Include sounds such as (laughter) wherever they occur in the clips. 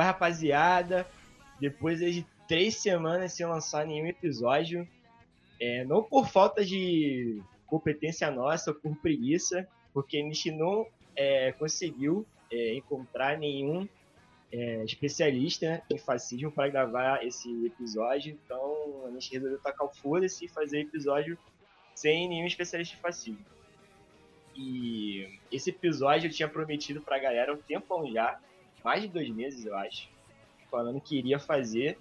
Com a rapaziada, depois de três semanas sem lançar nenhum episódio. É, não por falta de competência nossa, por preguiça, porque a gente não é, conseguiu é, encontrar nenhum é, especialista em fascismo para gravar esse episódio. Então a gente resolveu tacar o foda-se e fazer episódio sem nenhum especialista em fascismo. E esse episódio eu tinha prometido pra galera há um tempão já, mais de dois meses, eu acho, falando que iria fazer.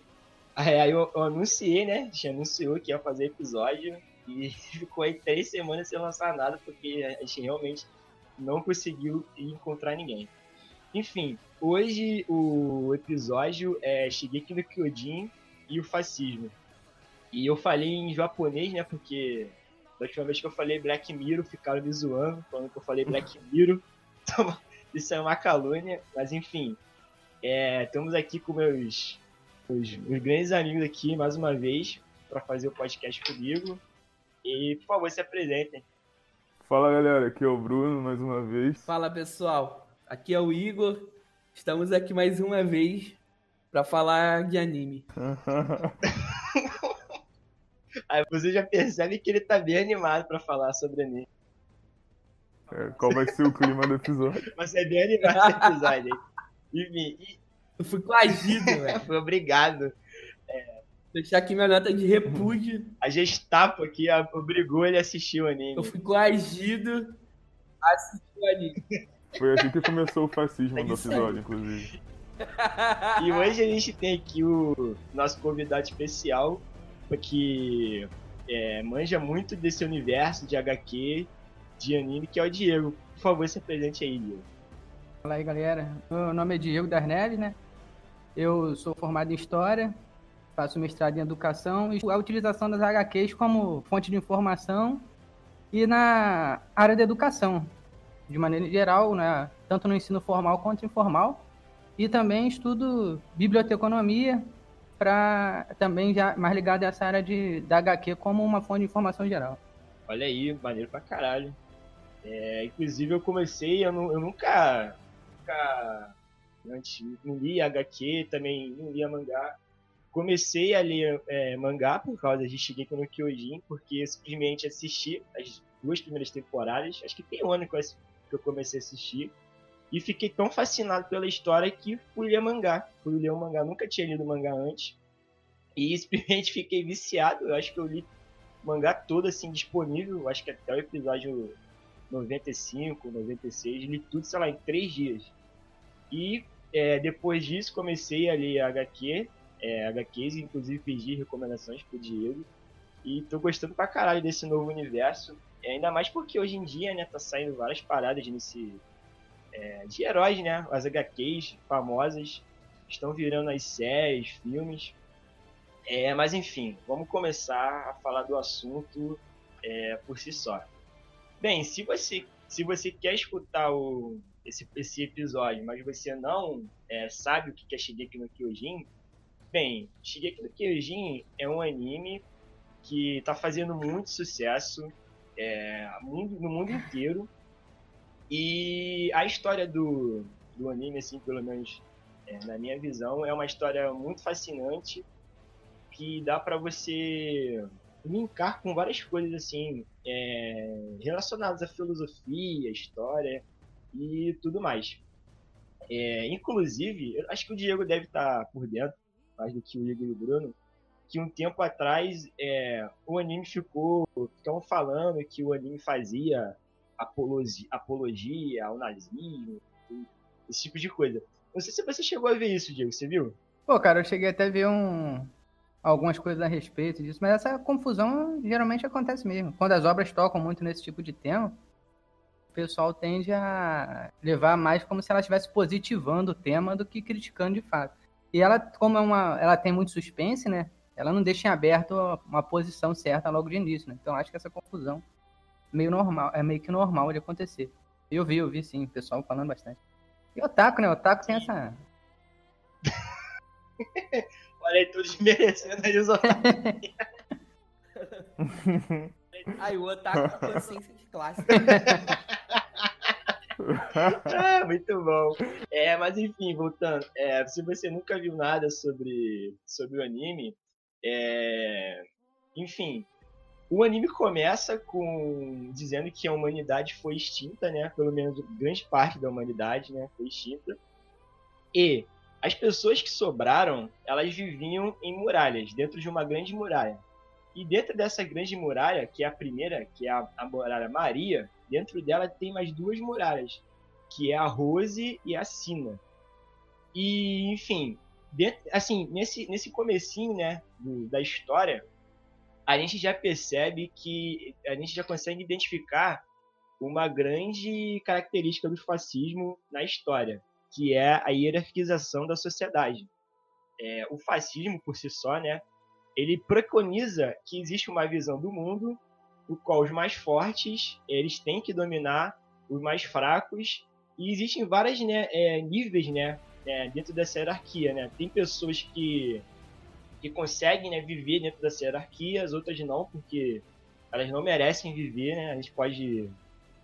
Aí eu, eu anunciei, né? A gente anunciou que ia fazer episódio e (laughs) ficou aí três semanas sem lançar nada, porque a gente realmente não conseguiu encontrar ninguém. Enfim, hoje o episódio é Shigeki no Kyojin e o fascismo. E eu falei em japonês, né? Porque da última vez que eu falei Black Mirror, ficaram me zoando, falando que eu falei Black (laughs) Mirror. Isso é uma calúnia, mas enfim. É, estamos aqui com meus, meus, meus, grandes amigos aqui, mais uma vez, para fazer o podcast comigo. E, por favor, se apresentem. Fala, galera. Aqui é o Bruno, mais uma vez. Fala, pessoal. Aqui é o Igor. Estamos aqui mais uma vez para falar de anime. (laughs) (laughs) Aí você já percebe que ele tá bem animado para falar sobre anime. É, qual vai ser o clima do episódio? (laughs) Vai ser bem animado esse episódio, hein? Enfim, e... Eu fui coagido, (laughs) velho. Fui obrigado. É... Deixar aqui minha nota de repúdio. A Gestapo aqui obrigou ele a assistir o anime. Eu fui coagido a assistir o anime. Foi assim que começou o fascismo é do episódio, inclusive. E hoje a gente tem aqui o nosso convidado especial, que é, manja muito desse universo de HQ de anime, que é o Diego. Por favor, se apresente aí, Diego. Fala aí, galera. Meu nome é Diego Darnelli, né? Eu sou formado em História, faço mestrado em Educação e a utilização das HQs como fonte de informação e na área da educação, de maneira geral, né? tanto no ensino formal quanto informal. E também estudo biblioteconomia, para também já mais ligado a essa área de, da HQ como uma fonte de informação geral. Olha aí, maneiro pra caralho. É, inclusive eu comecei, eu, não, eu nunca, nunca antes, não li HQ, também não lia mangá. Comecei a ler é, mangá por causa de Shigeki no Kyojin, porque simplesmente assisti as duas primeiras temporadas, acho que tem um ano que eu comecei a assistir, e fiquei tão fascinado pela história que fui ler mangá. Fui ler um mangá, nunca tinha lido mangá antes, e (laughs) simplesmente fiquei viciado, eu acho que eu li mangá todo assim disponível, acho que até o episódio 95, 96, li tudo, sei lá, em três dias. E é, depois disso comecei a ler HQ, é, HQs, inclusive pedi recomendações pro Diego. E tô gostando pra caralho desse novo universo. É, ainda mais porque hoje em dia, né, tá saindo várias paradas nesse. É, de heróis, né? As HQs famosas estão virando as séries, filmes. É, mas enfim, vamos começar a falar do assunto é, por si só. Bem, se você, se você quer escutar o, esse, esse episódio, mas você não é, sabe o que é Shigeki no Kyojin, bem, Shigeki no Kyojin é um anime que está fazendo muito sucesso é, no mundo inteiro. E a história do, do anime, assim, pelo menos é, na minha visão, é uma história muito fascinante que dá para você linkar com várias coisas assim é, relacionadas à filosofia, história e tudo mais. É, inclusive, acho que o Diego deve estar por dentro, mais do que o Igor e o Bruno, que um tempo atrás é, o anime ficou. Ficam falando que o anime fazia apologia, apologia ao nazismo, esse tipo de coisa. Não sei se você chegou a ver isso, Diego, você viu? Pô, cara, eu cheguei até a ver um, algumas coisas a respeito disso, mas essa confusão geralmente acontece mesmo. Quando as obras tocam muito nesse tipo de tema, o pessoal tende a levar mais como se ela estivesse positivando o tema do que criticando de fato. E ela, como é uma, ela tem muito suspense, né? Ela não deixa em aberto uma posição certa logo de início, né? Então acho que essa confusão meio normal, é meio que normal de acontecer. Eu vi, eu vi sim, o pessoal falando bastante. E o Otaku, né? O Otaku tem essa (laughs) Olha aí, tudo desmerecendo aí os otários. Aí o otaku com consciência de classe. ah, (laughs) muito bom. É, mas enfim, voltando. É, se você nunca viu nada sobre, sobre o anime, é, enfim, o anime começa com dizendo que a humanidade foi extinta, né? Pelo menos grande parte da humanidade, né? Foi extinta. E as pessoas que sobraram, elas viviam em muralhas, dentro de uma grande muralha. E dentro dessa grande muralha, que é a primeira, que é a, a muralha Maria, dentro dela tem mais duas muralhas, que é a Rose e a Sina. E, enfim, dentro, assim, nesse, nesse comecinho, né, do, da história, a gente já percebe que a gente já consegue identificar uma grande característica do fascismo na história, que é a hierarquização da sociedade. É, o fascismo, por si só, né, ele preconiza que existe uma visão do mundo no qual os mais fortes eles têm que dominar os mais fracos e existem vários né, é, níveis né, é, dentro dessa hierarquia. Né? Tem pessoas que, que conseguem né, viver dentro dessa hierarquia, as outras não, porque elas não merecem viver. Né? A gente pode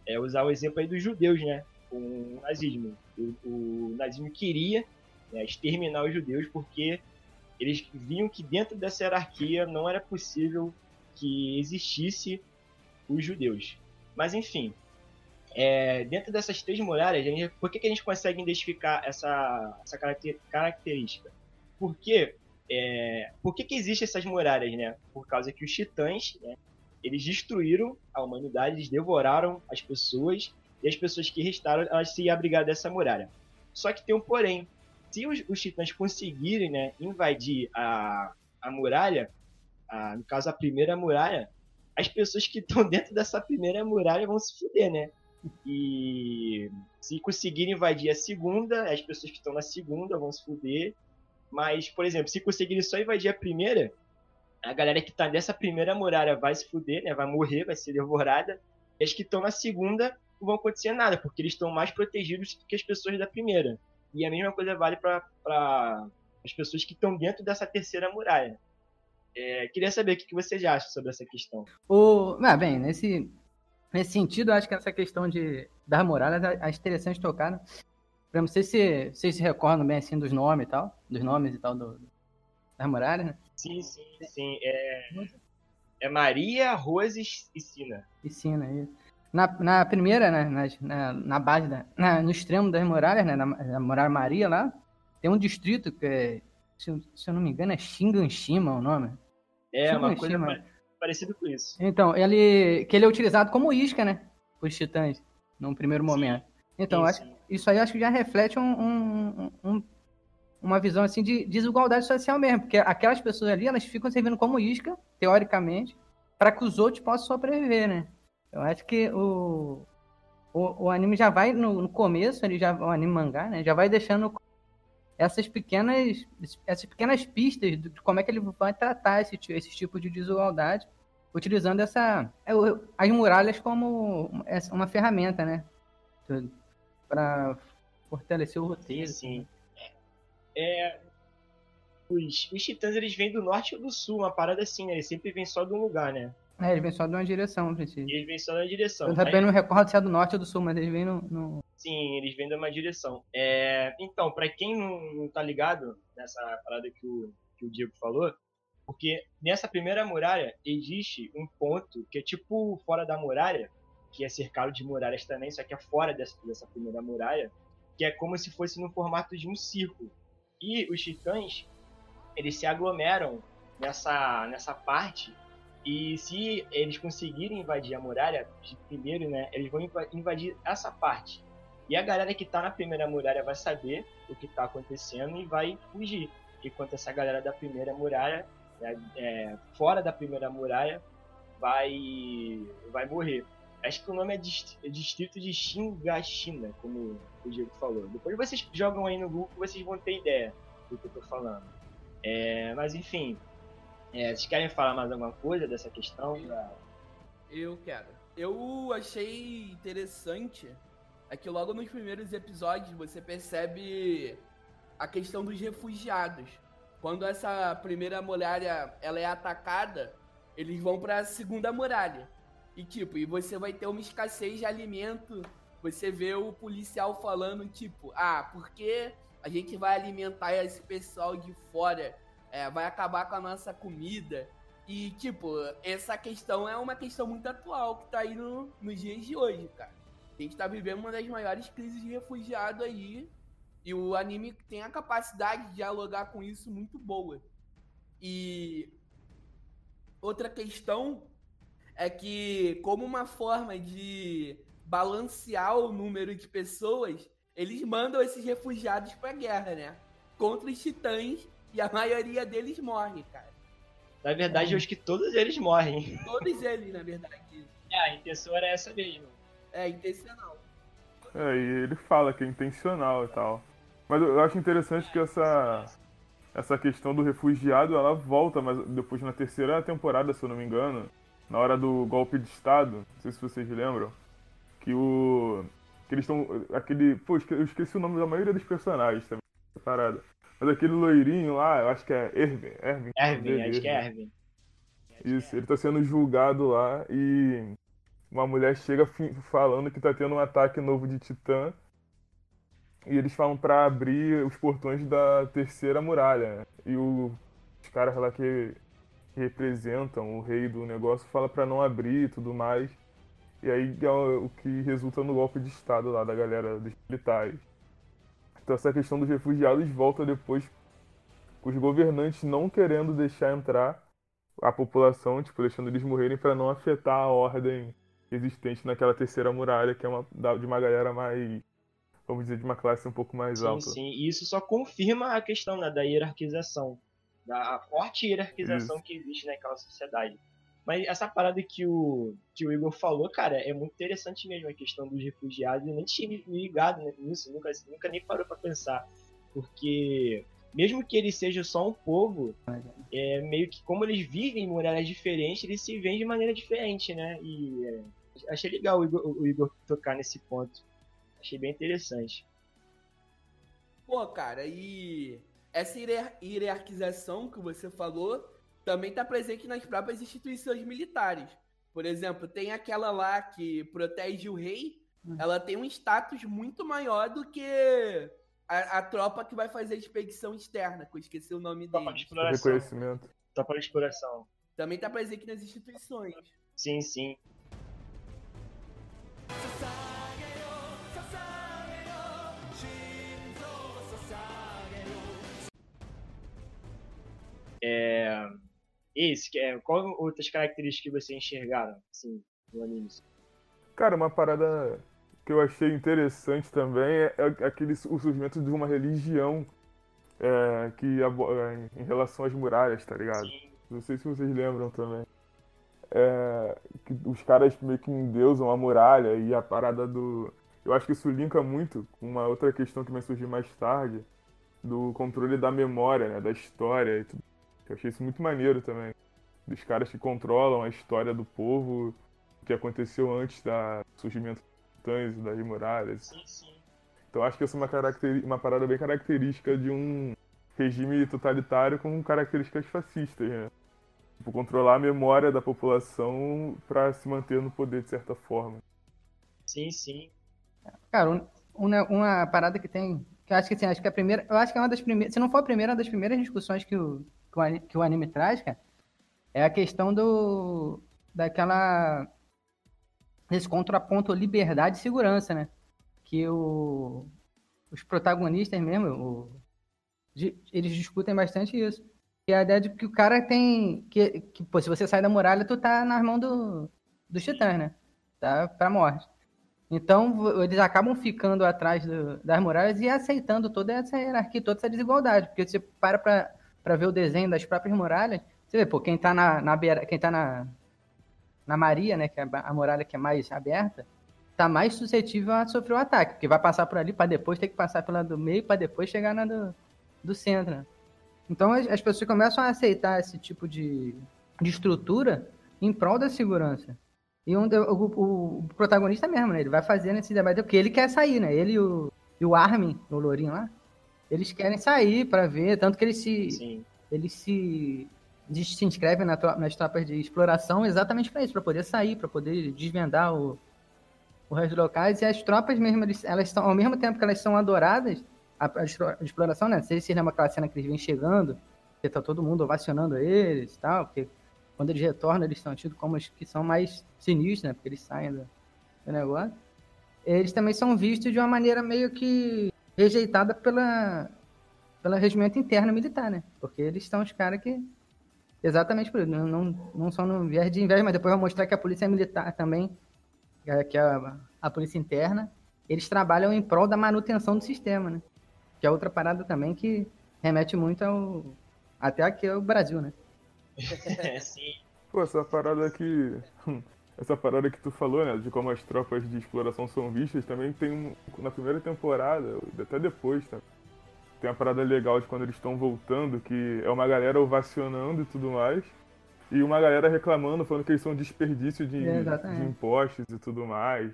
é, usar o exemplo aí dos judeus, né? Com o nazismo. O, o nazismo queria né, exterminar os judeus porque eles viam que dentro dessa hierarquia não era possível que existisse os judeus. Mas enfim, é, dentro dessas três muralhas, gente, por que, que a gente consegue identificar essa, essa característica? Porque é, por que, que existem essas muralhas, né? Por causa que os titãs, né, eles destruíram a humanidade, eles devoraram as pessoas e as pessoas que restaram elas se abrigar dessa muralha. Só que tem um porém. Se os, os titãs conseguirem né, invadir a, a muralha, a, no caso a primeira muralha, as pessoas que estão (laughs) dentro dessa primeira muralha vão se fuder, né? E se conseguirem invadir a segunda, as pessoas que estão na segunda vão se fuder. Mas, por exemplo, se conseguirem só invadir a primeira, a galera que tá dessa primeira muralha vai se fuder, né? Vai morrer, vai ser devorada. E as que estão na segunda não vão acontecer nada, porque eles estão mais protegidos que as pessoas da primeira. E a mesma coisa vale para as pessoas que estão dentro dessa terceira muralha. É, queria saber o que vocês acham sobre essa questão. O, ah, bem, nesse, nesse sentido, acho que essa questão de, das muralhas é, interessante tocar. Né? Não sei se vocês se recordam bem assim dos nomes e tal, dos nomes e tal do, das muralhas, né? Sim, sim, sim. É, é Maria, Rose e Sina. E Sina, isso. Na, na primeira, né, na, na, na base, da, na, no extremo das muralhas, né, na, na Muralha Maria lá, tem um distrito que é, se, se eu não me engano, é Shinganshima o nome. É, uma coisa parecida com isso. Então, ele, que ele é utilizado como isca, né, os titãs, num primeiro momento. Então, sim, acho, isso aí acho que já reflete um, um- um- uma visão assim de desigualdade social mesmo, porque aquelas pessoas ali elas ficam servindo como isca, teoricamente, para que os outros possam sobreviver, né? Eu acho que o, o, o anime já vai no, no começo, ele já o anime mangá, né? Já vai deixando essas pequenas essas pequenas pistas de como é que ele vai tratar esse, esse tipo de desigualdade, utilizando essa é, as muralhas como uma ferramenta, né? Para fortalecer o Sim, roteiro. sim. É, os, os titãs eles vêm do norte ou do sul, uma parada assim, né? Eles sempre vêm só de um lugar, né? É, eles vêm só de uma direção. E eles vêm só na direção. Eu também não recordo se é do norte ou do sul, mas eles vêm no. no- Sim, eles vêm de uma direção. É, então, pra quem não, não tá ligado nessa parada que o, que o Diego falou, porque nessa primeira muralha existe um ponto que é tipo fora da muralha, que é cercado de muralhas também, só que é fora dessa, dessa primeira muralha, que é como se fosse no formato de um círculo. E os titãs, eles se aglomeram nessa, nessa parte e se eles conseguirem invadir a muralha, primeiro, né, eles vão inva- invadir essa parte. E a galera que tá na primeira muralha vai saber o que tá acontecendo e vai fugir. Enquanto essa galera da primeira muralha, né, é, fora da primeira muralha, vai, vai morrer. Acho que o nome é é Distrito de Shingashina, como o Diego falou. Depois vocês jogam aí no Google vocês vão ter ideia do que eu tô falando. É, mas enfim, é, vocês querem falar mais alguma coisa dessa questão? Eu quero. Eu achei interessante é que logo nos primeiros episódios você percebe a questão dos refugiados. Quando essa primeira muralha ela é atacada, eles vão para a segunda muralha. E tipo, e você vai ter uma escassez de alimento. Você vê o policial falando tipo, ah, porque a gente vai alimentar esse pessoal de fora, é, vai acabar com a nossa comida. E, tipo, essa questão é uma questão muito atual que tá aí no, nos dias de hoje, cara. A gente tá vivendo uma das maiores crises de refugiado aí. E o anime tem a capacidade de dialogar com isso muito boa. E outra questão é que, como uma forma de balancear o número de pessoas, eles mandam esses refugiados pra guerra, né? Contra os titãs e a maioria deles morre, cara. Na verdade, eu acho que todos eles morrem. Todos eles, na verdade. É, a intenção era essa mesmo. É intencional. É, e ele fala que é intencional e tal. Mas eu acho interessante que essa essa questão do refugiado, ela volta, mas depois na terceira temporada, se eu não me engano, na hora do golpe de estado, não sei se vocês lembram, que o que eles estão aquele, pô, eu esqueci o nome da maioria dos personagens também, essa parada. Mas aquele loirinho lá, eu acho que é Erwin, Erwin. Erwin, acho que é Erwin. Isso, ele tá sendo julgado lá e uma mulher chega falando que tá tendo um ataque novo de titã. E eles falam pra abrir os portões da terceira muralha. E o- os caras lá que, representam o rei do negócio fala pra não abrir e tudo mais. E aí é o que resulta no golpe de estado lá da galera dos militares. Então essa questão dos refugiados volta depois com os governantes não querendo deixar entrar a população, tipo, deixando eles morrerem para não afetar a ordem existente naquela terceira muralha, que é uma de uma galera mais, vamos dizer, de uma classe um pouco mais Sim, alta. sim. E isso só confirma a questão né, da hierarquização. Da forte hierarquização que existe naquela sociedade. Mas essa parada que o, que o Igor falou, cara, é muito interessante mesmo a questão dos refugiados. Eu nem tinha me ligado nisso, nunca, nunca nem parou pra pensar. Porque, mesmo que eles sejam só um povo, é meio que como eles vivem em muralhas diferentes, eles se veem de maneira diferente, né? E é, achei legal o Igor, o Igor tocar nesse ponto. Achei bem interessante. Pô, cara, e essa hierar- hierarquização que você falou também tá presente nas próprias instituições militares. Por exemplo, tem aquela lá que protege o rei, ela tem um status muito maior do que a, a tropa que vai fazer a expedição externa, que eu esqueci o nome Tropa de dele. exploração. Reconhecimento. Tropa de exploração. Também tá presente nas instituições. Sim, sim. É... Esse, que é, qual outras características que vocês enxergaram, assim, no anime? Cara, uma parada que eu achei interessante também é, é aquele, o surgimento de uma religião é, que é, em relação às muralhas, tá ligado? Sim. Não sei se vocês lembram também. É, que os caras meio que endeusam a muralha e a parada do. Eu acho que isso linka muito com uma outra questão que vai surgir mais tarde, do controle da memória, né, da história e tudo. Eu achei isso muito maneiro também. Dos caras que controlam a história do povo, o que aconteceu antes do surgimento dos titãs, das muralhas. Sim, sim. Então acho que essa é uma, uma parada bem característica de um regime totalitário com características fascistas, né? Tipo, controlar a memória da população para se manter no poder de certa forma. Sim, sim. Cara, um- uma, uma parada que tem. Que eu acho que assim, acho que a primeira. Eu acho que é uma das primeiras. Se não for a primeira, uma das primeiras discussões que o, que o, ani- que o anime traz, cara, é a questão do. daquela. desse contraponto liberdade e segurança, né? Que o, os protagonistas mesmo, o, eles discutem bastante isso. É a ideia de que o cara tem. Que, que pô, se você sai da muralha, tu tá nas mãos do, dos titãs, né? Tá pra morte. Então, eles acabam ficando atrás do- das muralhas e aceitando toda essa hierarquia, toda essa desigualdade. Porque você para pra, pra ver o desenho das próprias muralhas, você vê, pô, quem tá na, na beira, quem tá na, na Maria, né, que é a, muralha que é mais aberta, tá mais suscetível a sofrer o ataque, porque vai passar por ali para depois ter que passar pela do meio para depois chegar na do, do centro. né? Então, as, as pessoas começam a aceitar esse tipo de, de estrutura em prol da segurança. E um, de- o, o- o protagonista mesmo, né? Ele vai fazendo esse debate, porque ele quer sair, né? Ele e o, e o Armin, o Lourinho lá, eles querem sair para ver, tanto que eles se, Sim. eles se, eles se inscrevem na nas tropas de exploração exatamente para isso, para poder sair, para poder desvendar o, o resto dos locais. E as tropas mesmo, eles, elas estão, ao mesmo tempo que elas são adoradas, a, a explo- a exploração, né? Vocês se lembram aquela cena que eles vêm chegando, que tá todo mundo ovacionando eles e tal, porque quando eles retornam, eles são tidos como os que são mais sinistros, né? Porque eles saem do, do negócio. Eles também são vistos de uma maneira meio que rejeitada pela, pelo regimento interno militar, né? Porque eles são os caras que. Exatamente por isso. Não, não, não são no viés de inveja, mas depois vai mostrar que a polícia militar também, que é- que é a, a polícia interna, eles trabalham em prol da manutenção do sistema, né? Que é outra parada também que remete muito ao. Até aqui ao Brasil, né? (laughs) sim. Pô, essa parada que. Essa parada que tu falou, né? De como as tropas de exploração são vistas, também tem um. Na primeira temporada, até depois, tá? Tem uma parada legal de quando eles estão voltando, que é uma galera ovacionando e tudo mais. E uma galera reclamando, falando que eles são desperdício de, É, de impostos e tudo mais.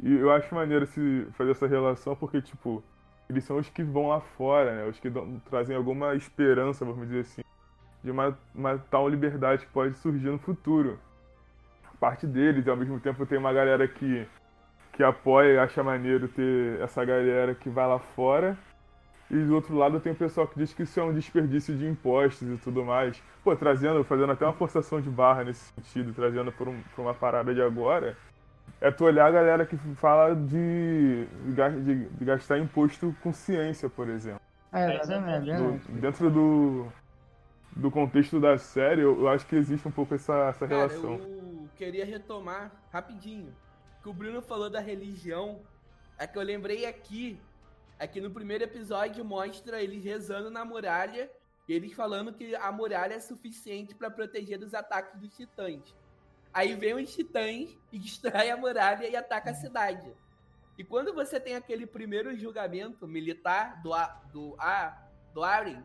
E eu acho maneiro se fazer essa relação, porque, tipo, eles são os que vão lá fora, né? Os que dão- trazem alguma esperança, vamos dizer assim de uma, uma tal liberdade que pode surgir no futuro. Parte deles, e ao mesmo tempo tem uma galera que, que apoia e acha maneiro ter essa galera que vai lá fora. E do outro lado tem o pessoal que diz que isso é um desperdício de impostos e tudo mais. Pô, trazendo, fazendo até uma forçação de barra nesse sentido, trazendo por, um, por uma parada de agora, é tu olhar a galera que fala de, de de- gastar imposto com ciência, por exemplo. É, exatamente. é Do- dentro do, do contexto da série, eu, eu acho que existe um pouco essa, essa Cara, relação. eu queria retomar rapidinho. Que o Bruno falou da religião. É que eu lembrei aqui. É que no primeiro episódio mostra eles rezando na muralha. E eles falando que a muralha é suficiente pra proteger dos ataques dos titãs. Aí vem os titãs e (laughs) destrói a muralha e ataca a cidade. E quando você tem aquele primeiro julgamento militar do, A- do, A, do Aren,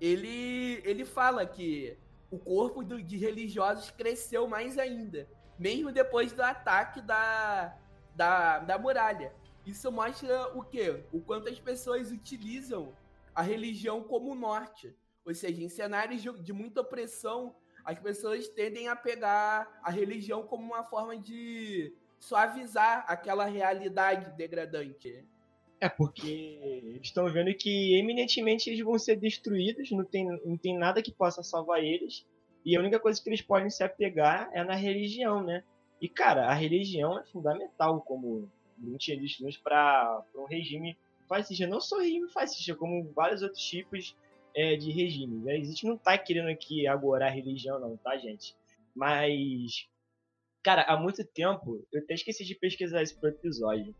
ele, ele fala que o corpo do- de religiosos cresceu mais ainda, mesmo depois do ataque da, da, da muralha. Isso mostra o quê? O quanto as pessoas utilizam a religião como norte. Ou seja, em cenários de, de muita opressão, as pessoas tendem a pegar a religião como uma forma de suavizar aquela realidade degradante. É porque estão vendo que eminentemente eles vão ser destruídos, não tem, não tem nada que possa salvar eles. E a única coisa que eles podem se apegar é na religião, né? E cara, a religião é fundamental, como não tinha antes, para um regime fascista. Não só regime fascista, como vários outros tipos é, de regime. Né? A gente não tá querendo aqui agora a religião, não, tá, gente? Mas, Cara, há muito tempo, eu até esqueci de pesquisar isso pro episódio,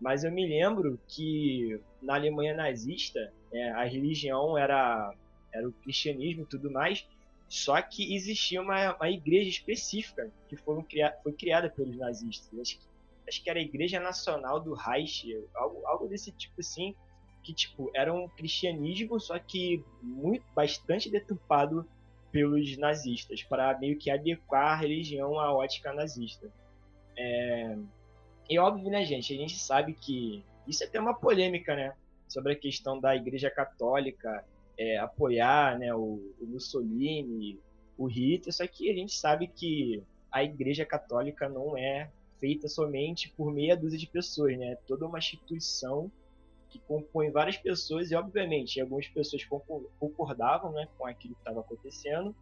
mas eu me lembro que na Alemanha nazista, é, a religião era, era o cristianismo e tudo mais, só que existia uma, uma igreja específica que foi, foi criada pelos nazistas. Acho que, acho que era a Igreja Nacional do Reich, algo, algo desse tipo assim, que tipo era um cristianismo, só que muito bastante deturpado pelos nazistas para meio que adequar a religião à ótica nazista. É... E óbvio, né, gente? A gente sabe que isso é até uma polêmica, né? Sobre a questão da Igreja Católica é, apoiar né, o, o, Mussolini, o Hitler, só que a gente sabe que a Igreja Católica não é feita somente por meia dúzia de pessoas, né? É toda uma instituição que compõe várias pessoas e, obviamente, algumas pessoas concordavam né, com aquilo que estava acontecendo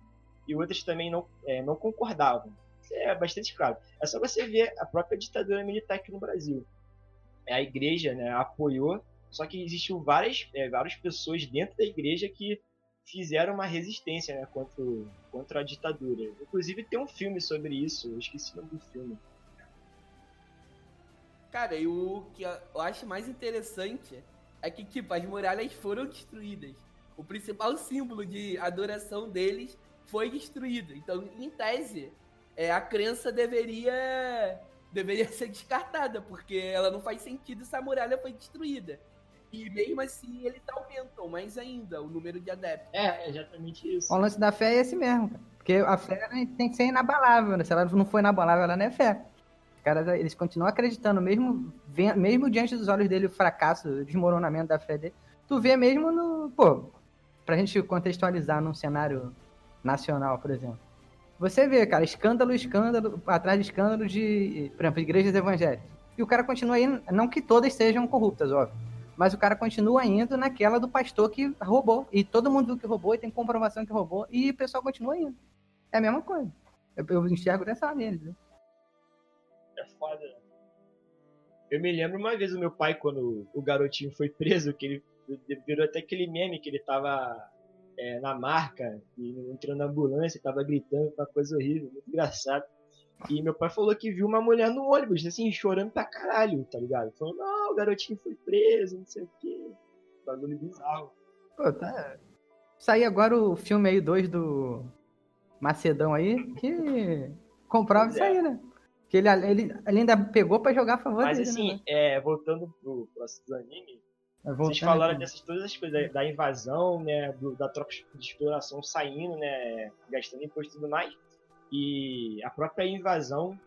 e outras também não, é, não concordavam. É bastante claro. É só você ver a própria ditadura militar aqui no Brasil. A igreja né, apoiou, só que existiu várias, é, várias pessoas dentro da igreja que fizeram uma resistência né, contra, contra a ditadura. Inclusive tem um filme sobre isso, eu esqueci o nome do filme. Cara, e o que eu acho mais interessante é que, tipo, as muralhas foram destruídas. O principal símbolo de adoração deles foi destruído. Então, em tese, é, a crença deveria deveria (laughs) ser descartada, porque ela não faz sentido se a muralha foi destruída. E mesmo assim, eles aumentam mais ainda o número de adeptos. É, é exatamente isso. O lance da fé é esse mesmo, cara. Porque a fé tem que ser inabalável, né? Se ela não for inabalável, ela não é fé caras, eles continuam acreditando, mesmo, mesmo diante dos olhos dele, o fracasso, o desmoronamento da fé dele. Tu vê mesmo no. Pô, pra gente contextualizar num cenário nacional, por exemplo. Você vê, cara, escândalo, escândalo, atrás de escândalo de, por exemplo, igrejas evangélicas. E o cara continua indo, não que todas sejam corruptas, óbvio, mas o cara continua indo naquela do pastor que roubou. E todo mundo viu que roubou e tem comprovação que roubou, e o pessoal continua indo. É a mesma coisa. Eu, eu enxergo dessa maneira, entendeu? é foda. Eu me lembro uma vez o meu pai, quando o garotinho foi preso, que ele virou até aquele meme que ele tava é, na marca, e entrando na ambulância, tava gritando, uma coisa horrível, muito engraçado. E meu pai falou que viu uma mulher no ônibus, assim, chorando pra caralho, tá ligado? Falou, não, o garotinho foi preso, não sei o quê. Bagulho bizarro. Pô, tá. Saiu agora o filme aí 2 do Macedão aí, que comprova isso aí, né? Que ele, ele, ele ainda pegou pra jogar a favor Mas dele, assim, né? é, voltando pro próximo anime, vocês falaram dessas todas as coisas, da, invasão, né, do, da tropa de exploração saindo, né, gastando imposto e tudo mais, e a própria invasão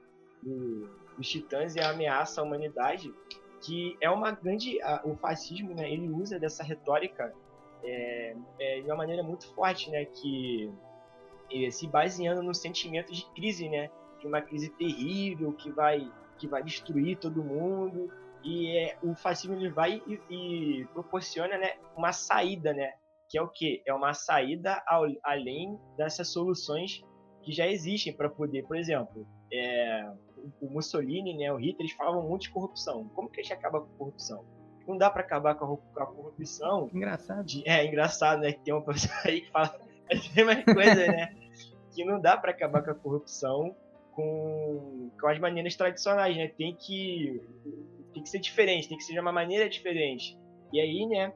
do, dos titãs e a ameaça à humanidade, que é uma grande, a, o fascismo, né, ele usa dessa retórica é, é, de uma maneira muito forte, né, que se baseando no sentimento de crise, né, de uma crise terrível que vai que vai destruir todo mundo e é, o fascismo ele vai e, e, proporciona né, uma saída, né? Que é o que? É uma saída ao, além dessas soluções que já existem para poder, por exemplo, é, o Mussolini, né, o Hitler, eles falavam muito de corrupção. Como que a gente acaba com a corrupção? Não dá para acabar com a, corrupção. Engraçado. De, é engraçado, né? Que tem uma pessoa aí que fala (laughs) a mesma coisa, né? que não dá para acabar com a corrupção com, com as maneiras tradicionais, né? Tem que, tem que ser diferente, tem que ser de uma maneira diferente. E aí, né,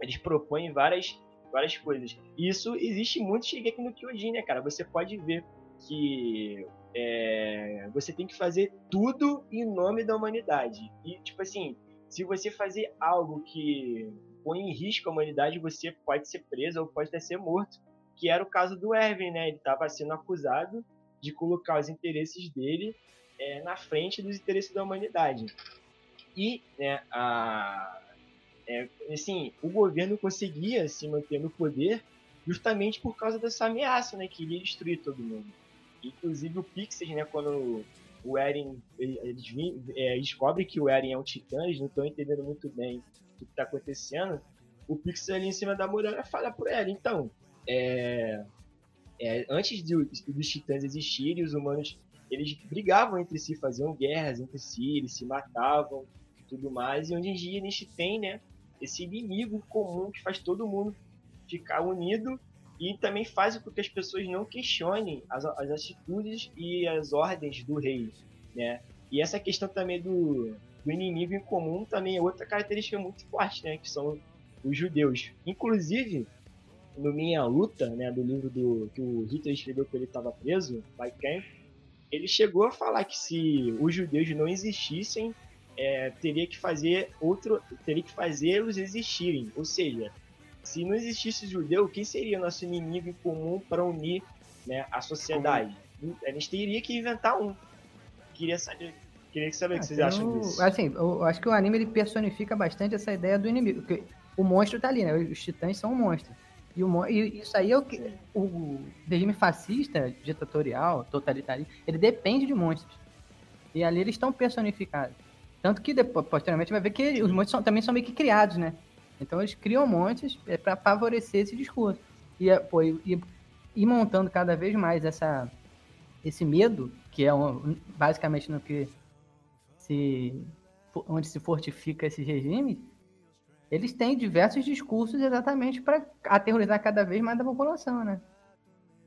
eles propõem várias, várias coisas. E isso existe muito aqui no Kyojin, né, cara? Você pode ver que é, você tem que fazer tudo em nome da humanidade. E, tipo assim, se você fazer algo que põe em risco a humanidade, você pode ser preso ou pode até ser morto. Que era o caso do Erwin, né? Ele estava sendo acusado de colocar os interesses dele é, na frente dos interesses da humanidade. E, né, a, é, assim, o governo conseguia se manter no poder justamente por causa dessa ameaça, né, que iria destruir todo mundo. Inclusive o Pixis, né, quando o Eren, eles é, descobrem que o Eren é um titã, eles não estão entendendo muito bem o que está acontecendo, o Pixis ali em cima da muralha fala por ela, então, é, é, antes de, dos titãs existirem, os humanos eles brigavam entre si, faziam guerras entre si, eles se matavam tudo mais. E hoje em dia a gente tem né, esse inimigo comum que faz todo mundo ficar unido e também faz com que as pessoas não questionem as, as atitudes e as ordens do rei, né? E essa questão também do, do inimigo em comum também é outra característica muito forte, né? Que são os judeus. Inclusive, no Minha Luta, né, do livro do, que o Hitler escreveu quando ele estava preso, Mein Kampf, ele chegou a falar que se os judeus não existissem, é, teria que fazer outro, teria que fazê-los existirem. Ou seja, se não existisse judeu, quem seria nosso inimigo em comum para unir né, a sociedade? Como? A gente teria que inventar um. Queria saber, queria saber o que vocês acham disso. Assim, eu acho que o anime ele personifica bastante essa ideia do inimigo. Porque o monstro tá ali, né? Os titãs são um monstro. E, o, e isso aí é o que o regime fascista, ditatorial, totalitário, ele depende de monstros. E ali eles estão personificados. Tanto que depois, posteriormente vai ver que os monstros são, também são meio que criados, né? Então eles criam montes é, para favorecer esse discurso. E, é, pô, e, e, montando cada vez mais essa, esse medo, que é um, basicamente no que se, onde se fortifica esse regime, eles têm diversos discursos exatamente para aterrorizar cada vez mais a população, né?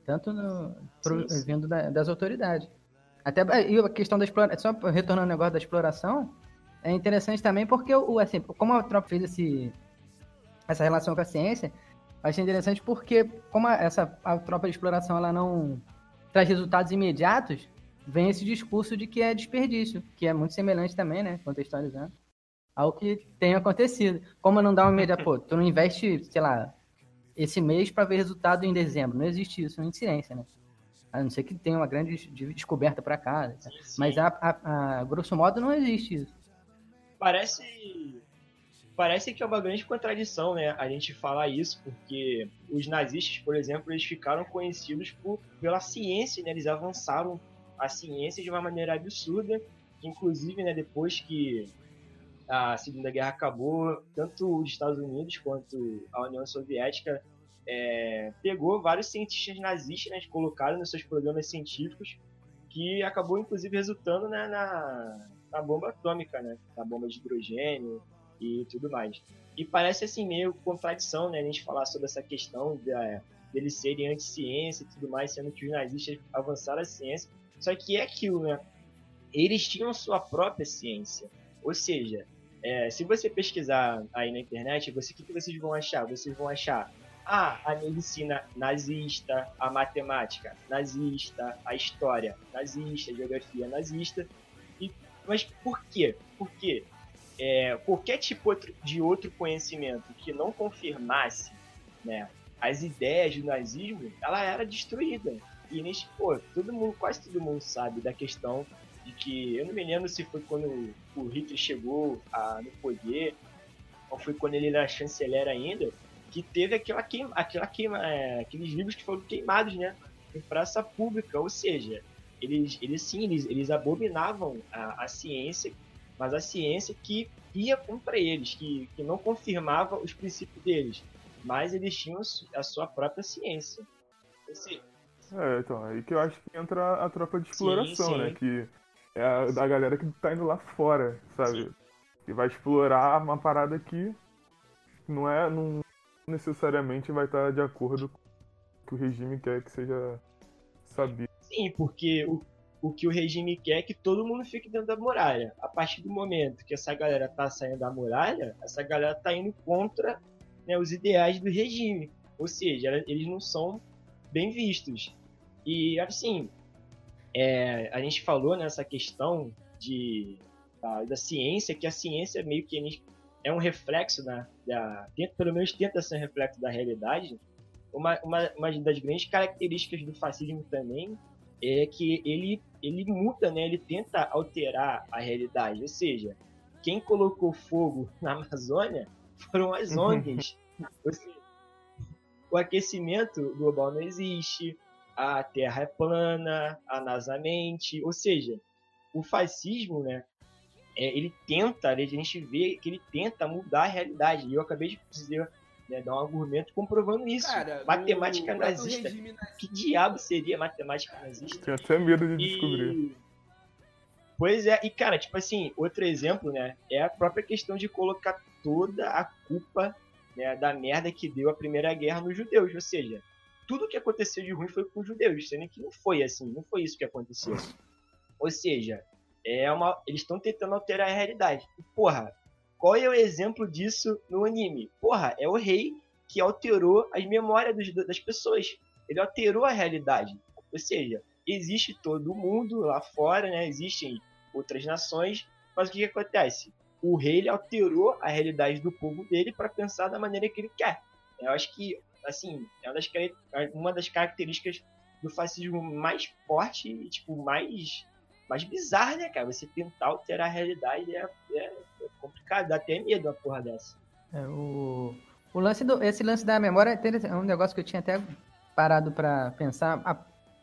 Tanto no, pro, vindo da, das autoridades. Até e a questão da exploração, só retornando ao negócio da exploração, é interessante também porque o assim, como a tropa fez esse essa relação com a ciência, achei interessante porque como a, essa a tropa de exploração ela não traz resultados imediatos, vem esse discurso de que é desperdício, que é muito semelhante também, né, contextualizando ao que tem acontecido. Como não dá uma imediata, pô, tu não investe, sei lá, esse mês para ver resultado em dezembro. Não existe isso em ciência, né? A não ser que tenha uma grande descoberta para cá. Mas a, a, a, grosso modo não existe isso. Parece parece que é uma grande contradição, né, a gente falar isso, porque os nazistas, por exemplo, eles ficaram conhecidos por, pela ciência, né, eles avançaram a ciência de uma maneira absurda, inclusive, né, depois que a Segunda Guerra acabou, tanto os Estados Unidos quanto a União Soviética é, pegou vários cientistas nazistas, né, colocaram nos seus programas científicos, que acabou inclusive resultando né, na, na bomba atômica, né, na bomba de hidrogênio e tudo mais. E parece assim meio contradição, né, a gente falar sobre essa questão de deles serem anti-ciência e tudo mais, sendo que os nazistas avançaram a ciência. Só que é aquilo, né? Eles tinham sua própria ciência. Ou seja, é, se você pesquisar aí na internet, você, o que, que vocês vão achar? Vocês vão achar ah, a medicina nazista, a matemática nazista, a história nazista, a geografia nazista. Mas por quê? Porque é, qualquer tipo de outro conhecimento que não confirmasse né, as ideias do nazismo, ela era destruída. E nesse, pô, todo mundo, quase todo mundo sabe da questão de que eu não me lembro se foi quando o Hitler chegou a, no poder ou foi quando ele era chanceler ainda, que teve aquela queima, aquela queima, é, aqueles livros que foram queimados, né, em praça pública, ou seja, eles, eles sim, eles, eles abominavam a, a ciência, mas a ciência que ia contra eles, que, que não confirmava os princípios deles, mas eles tinham a sua própria ciência. é, então, aí que eu acho que entra a tropa de exploração, sim, sim. né? Que é a, da galera que tá indo lá fora, sabe? E vai explorar uma parada que não é. não necessariamente vai estar de acordo com o que o regime quer que seja sabido. Sim, porque o, o que o regime quer é que todo mundo fique dentro da muralha. A partir do momento que essa galera tá saindo da muralha, essa galera tá indo contra né, os ideais do regime. Ou seja, eles não são bem vistos. E assim, é, a gente falou nessa questão de, da, da, ciência, que a ciência meio que é um reflexo, né, da, tenta, pelo menos tenta ser um reflexo da realidade. Uma, uma, uma das grandes características do fascismo também é que ele, ele muda, né, ele tenta alterar a realidade. Ou seja, quem colocou fogo (laughs) na Amazônia foram as ONGs. seja, o aquecimento global não existe, a Terra é plana, a NASA mente, ou seja, o fascismo, né, é, ele tenta, a gente vê que ele tenta mudar a realidade. E eu acabei de dizer, né, dar um argumento comprovando isso. Cara, matemática nazista. Que diabo seria matemática nazista? Tenho até medo de descobrir. E... Pois é, e cara, tipo assim, outro exemplo, né, é a própria questão de colocar toda a culpa né, da merda que deu a Primeira Guerra nos judeus. Ou seja, tudo que aconteceu de ruim foi com os judeus, sendo que não foi assim, não foi isso que aconteceu. Ou seja, é uma, eles estão tentando alterar a realidade. E, porra, qual é o exemplo disso no anime? Porra, é o rei que alterou as memórias dos, das pessoas. Ele alterou a realidade. Ou seja, existe todo mundo lá fora, né? Existem outras nações, mas o que, que acontece? O rei alterou a realidade do povo dele para pensar da maneira que ele quer. Eu acho que, assim, é uma das, uma das características do fascismo mais forte e, tipo, mais, mais bizarra, né, cara? Você tentar alterar a realidade é, é, é complicado, dá até medo uma porra dessa. É, o, o lance do, esse lance da memória é um negócio que eu tinha até parado para pensar há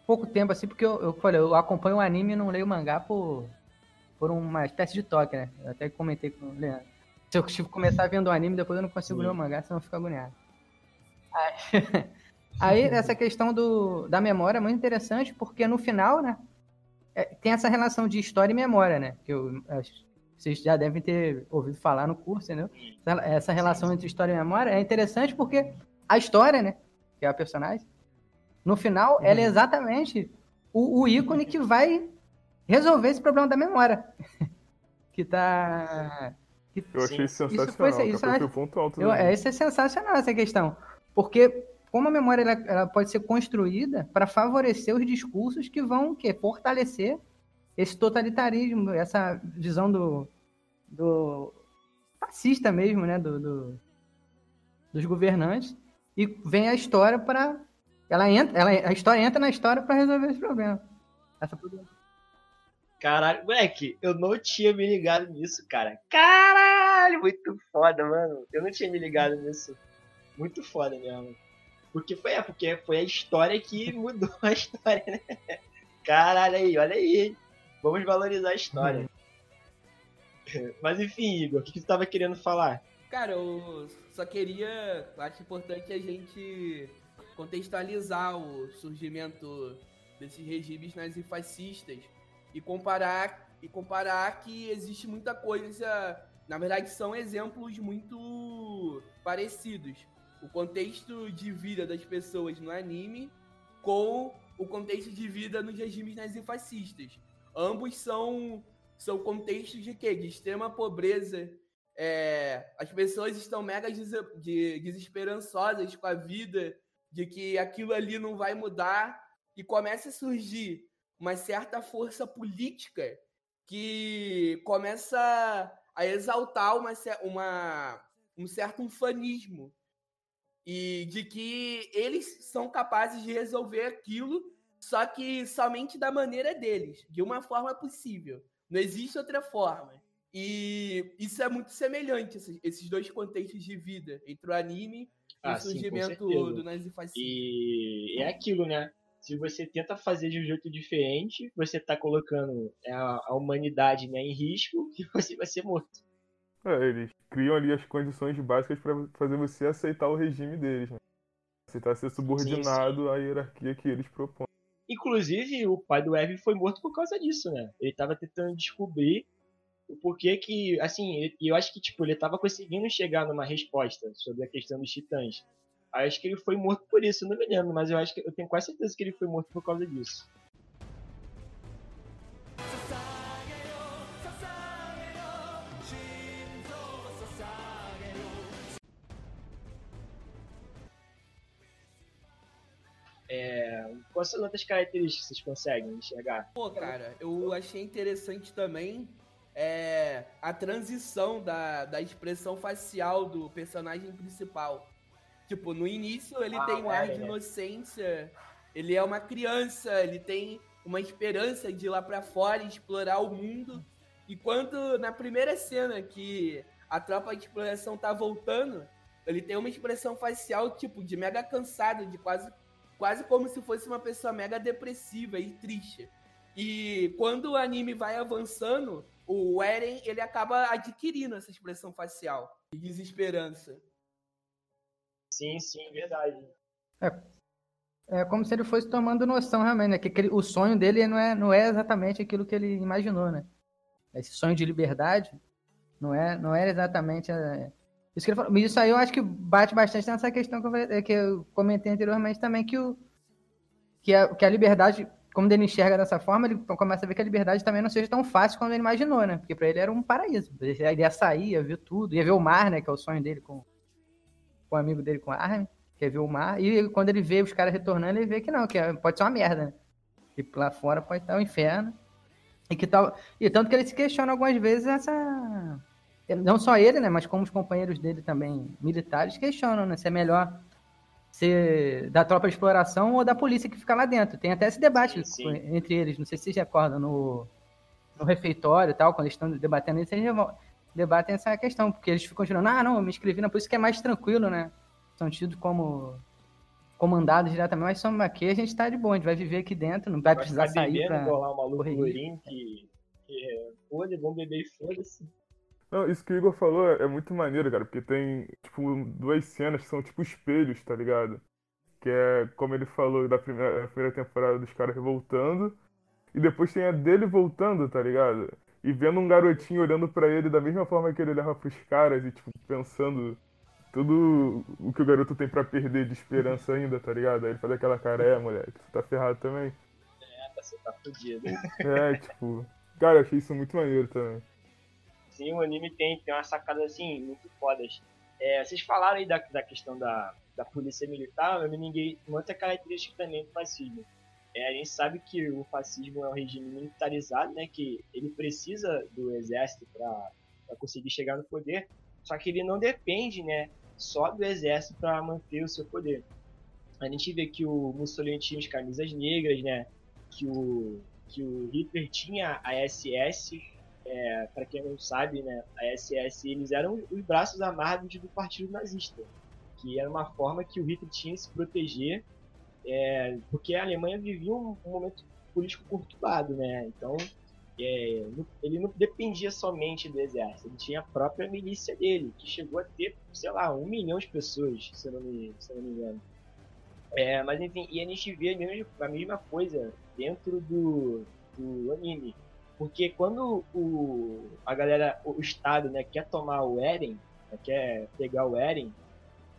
pouco tempo, assim, porque eu, eu falei, eu acompanho o anime e não leio mangá por, por uma espécie de toque, né? Eu até comentei com o Leandro. Se eu tipo, começar vendo o anime, depois eu não consigo ler o mangá, senão eu fico agoniado. Aí, (laughs) aí, essa questão do, da memória é muito interessante, porque no final, né? É, tem essa relação de história e memória, né? Que eu, vocês já devem ter ouvido falar no curso, né? Essa relação entre história e memória é interessante porque a história, né? Que é a personagem, no final, uhum. ela é exatamente o, o ícone que vai resolver esse problema da memória. (laughs) que tá. Que, eu achei sensacional. Isso foi, isso, foi o ponto alto. Eu, isso é sensacional essa questão. Porque como a memória ela, ela pode ser construída para favorecer os discursos que vão que, fortalecer esse totalitarismo, essa visão do, do fascista mesmo, né, do, do dos governantes, e vem a história para ela entra, ela, a história entra na história para resolver esse problema. Essa problema. Caralho, moleque, eu não tinha me ligado nisso, cara. Caralho, muito foda, mano. Eu não tinha me ligado nisso. Muito foda mesmo. Porque foi, é, porque foi a história que (laughs) mudou a história, né? Caralho aí, olha aí. Vamos valorizar a história. Uhum. Mas enfim, Igor, o que, que tu tava querendo falar? Cara, eu só queria. Acho importante a gente contextualizar o surgimento desses regimes nazifascistas e comparar e comparar que existe muita coisa, na verdade são exemplos muito parecidos. O contexto de vida das pessoas no anime com o contexto de vida nos regimes nazifascistas. Ambos são são contextos de quê? De extrema pobreza. É, as pessoas estão mega des desesperançosas com a vida, de que aquilo ali não vai mudar e começa a surgir uma certa força política que começa a exaltar uma, uma, um certo ufanismo e de que eles são capazes de resolver aquilo, só que somente da maneira deles, de uma forma possível. Não existe outra forma. E isso é muito semelhante, esses dois contextos de vida, entre o anime ah, o surgimento sim, do nazifascismo. E é aquilo, né? Se você tenta fazer de um jeito diferente, você está colocando a, a, humanidade né, em risco (laughs) e você vai ser morto. É, eles criam ali as condições básicas para fazer você aceitar o regime deles, né? Aceitar ser subordinado sim, sim. à hierarquia que eles propõem. Inclusive, o pai do Evan foi morto por causa disso, né? Ele estava tentando descobrir o porquê que, assim, eu acho que, tipo, ele tava conseguindo chegar numa resposta sobre a questão dos titãs. Acho que ele foi morto por isso, não me lembro, mas eu acho que eu tenho quase certeza que ele foi morto por causa disso. É, quais são outras características que vocês conseguem enxergar? Pô, cara, eu achei interessante também é, a transição da, da expressão facial do personagem principal. Tipo, no início ele ah, tem um é, ar de inocência, ele é uma criança, ele tem uma esperança de ir lá para fora e explorar o mundo. Enquanto na primeira cena que a tropa de exploração tá voltando, ele tem uma expressão facial tipo de mega cansado, de quase quase como se fosse uma pessoa mega depressiva e triste. E quando o anime vai avançando, o Eren ele acaba adquirindo essa expressão facial de desesperança. Sim, sim, verdade. É, é como se ele fosse tomando noção realmente, né? Que aquele, o sonho dele não é, não é exatamente aquilo que ele imaginou, né? Esse sonho de liberdade não é, não é exatamente a, Isso que ele falou. Isso aí eu acho que bate bastante nessa questão que eu, que eu comentei anteriormente também, que, o, que, a, que a liberdade, como ele enxerga dessa forma, ele começa a ver que a liberdade também não seja tão fácil quanto ele imaginou, né? Porque pra ele era um paraíso. Ele ia sair, ia ver tudo, ia ver o mar, né? Que é o sonho dele com, com o amigo dele com a Armin, que é ver o mar. E quando ele vê os caras retornando, ele vê que não, que é- pode ser uma merda, né? Que lá fora pode estar um inferno. E que tal. E tanto que ele se questiona algumas vezes essa. Não só ele, né? Mas como os companheiros dele também, militares, questionam, né? Se é melhor ser da tropa de exploração ou da polícia que fica lá dentro. Tem até esse debate Sim, sim. entre eles. Não sei se vocês recordam no, no refeitório e tal, quando eles estão debatendo isso, eles debatem essa questão, porque eles ficam tirando, ah, não, eu me inscrevi na polícia que é mais tranquilo, né? São tidos como comandados diretamente, mas somos aqui, a gente tá de boa, a gente vai viver aqui dentro, não vai precisar sair bebendo, pra... lá o maluco correr que, que é, foda, vão beber e foda-se. Não, isso que o Igor falou é muito maneiro, cara, porque tem, tipo, duas cenas que são tipo espelhos, tá ligado? Que é, como ele falou, da primeira, primeira temporada dos caras voltando, e depois tem a dele voltando, tá ligado? E vendo um garotinho olhando pra ele da mesma forma que ele olhava pros caras e, tipo, pensando tudo o que o garoto tem pra perder de esperança ainda, tá ligado? Aí ele faz aquela cara, é, moleque, você tá ferrado também. Você tá fudido. É, tipo, cara, eu achei isso muito maneiro também. Sim, o anime tem, tem uma sacada assim, muito fodas. É, vocês falaram aí da, da questão da, da polícia militar, me ninguém outra característica também do fascismo. É, a gente sabe que o fascismo é um regime militarizado, né? Que ele precisa do exército para conseguir chegar no poder, só que ele não depende, né? Só do exército para manter o seu poder. A gente vê que o Mussolini tinha as camisas negras, né? Que o, que o Hitler tinha a SS, para quem não sabe, né, a SS eles eram os braços amargos do partido nazista, que era uma forma que o Hitler tinha de se proteger, é, porque a Alemanha vivia um, um momento político conturbado, né? Então é, ele não dependia somente do exército, ele tinha a própria milícia dele, que chegou a ter, sei lá, um milhão de pessoas, se eu não me, se não me engano. É, mas enfim, e a gente vê a mesma, a mesma coisa dentro do, do anime. Porque quando o, a galera, o Estado, né, quer tomar o Eren, né, quer pegar o Eren,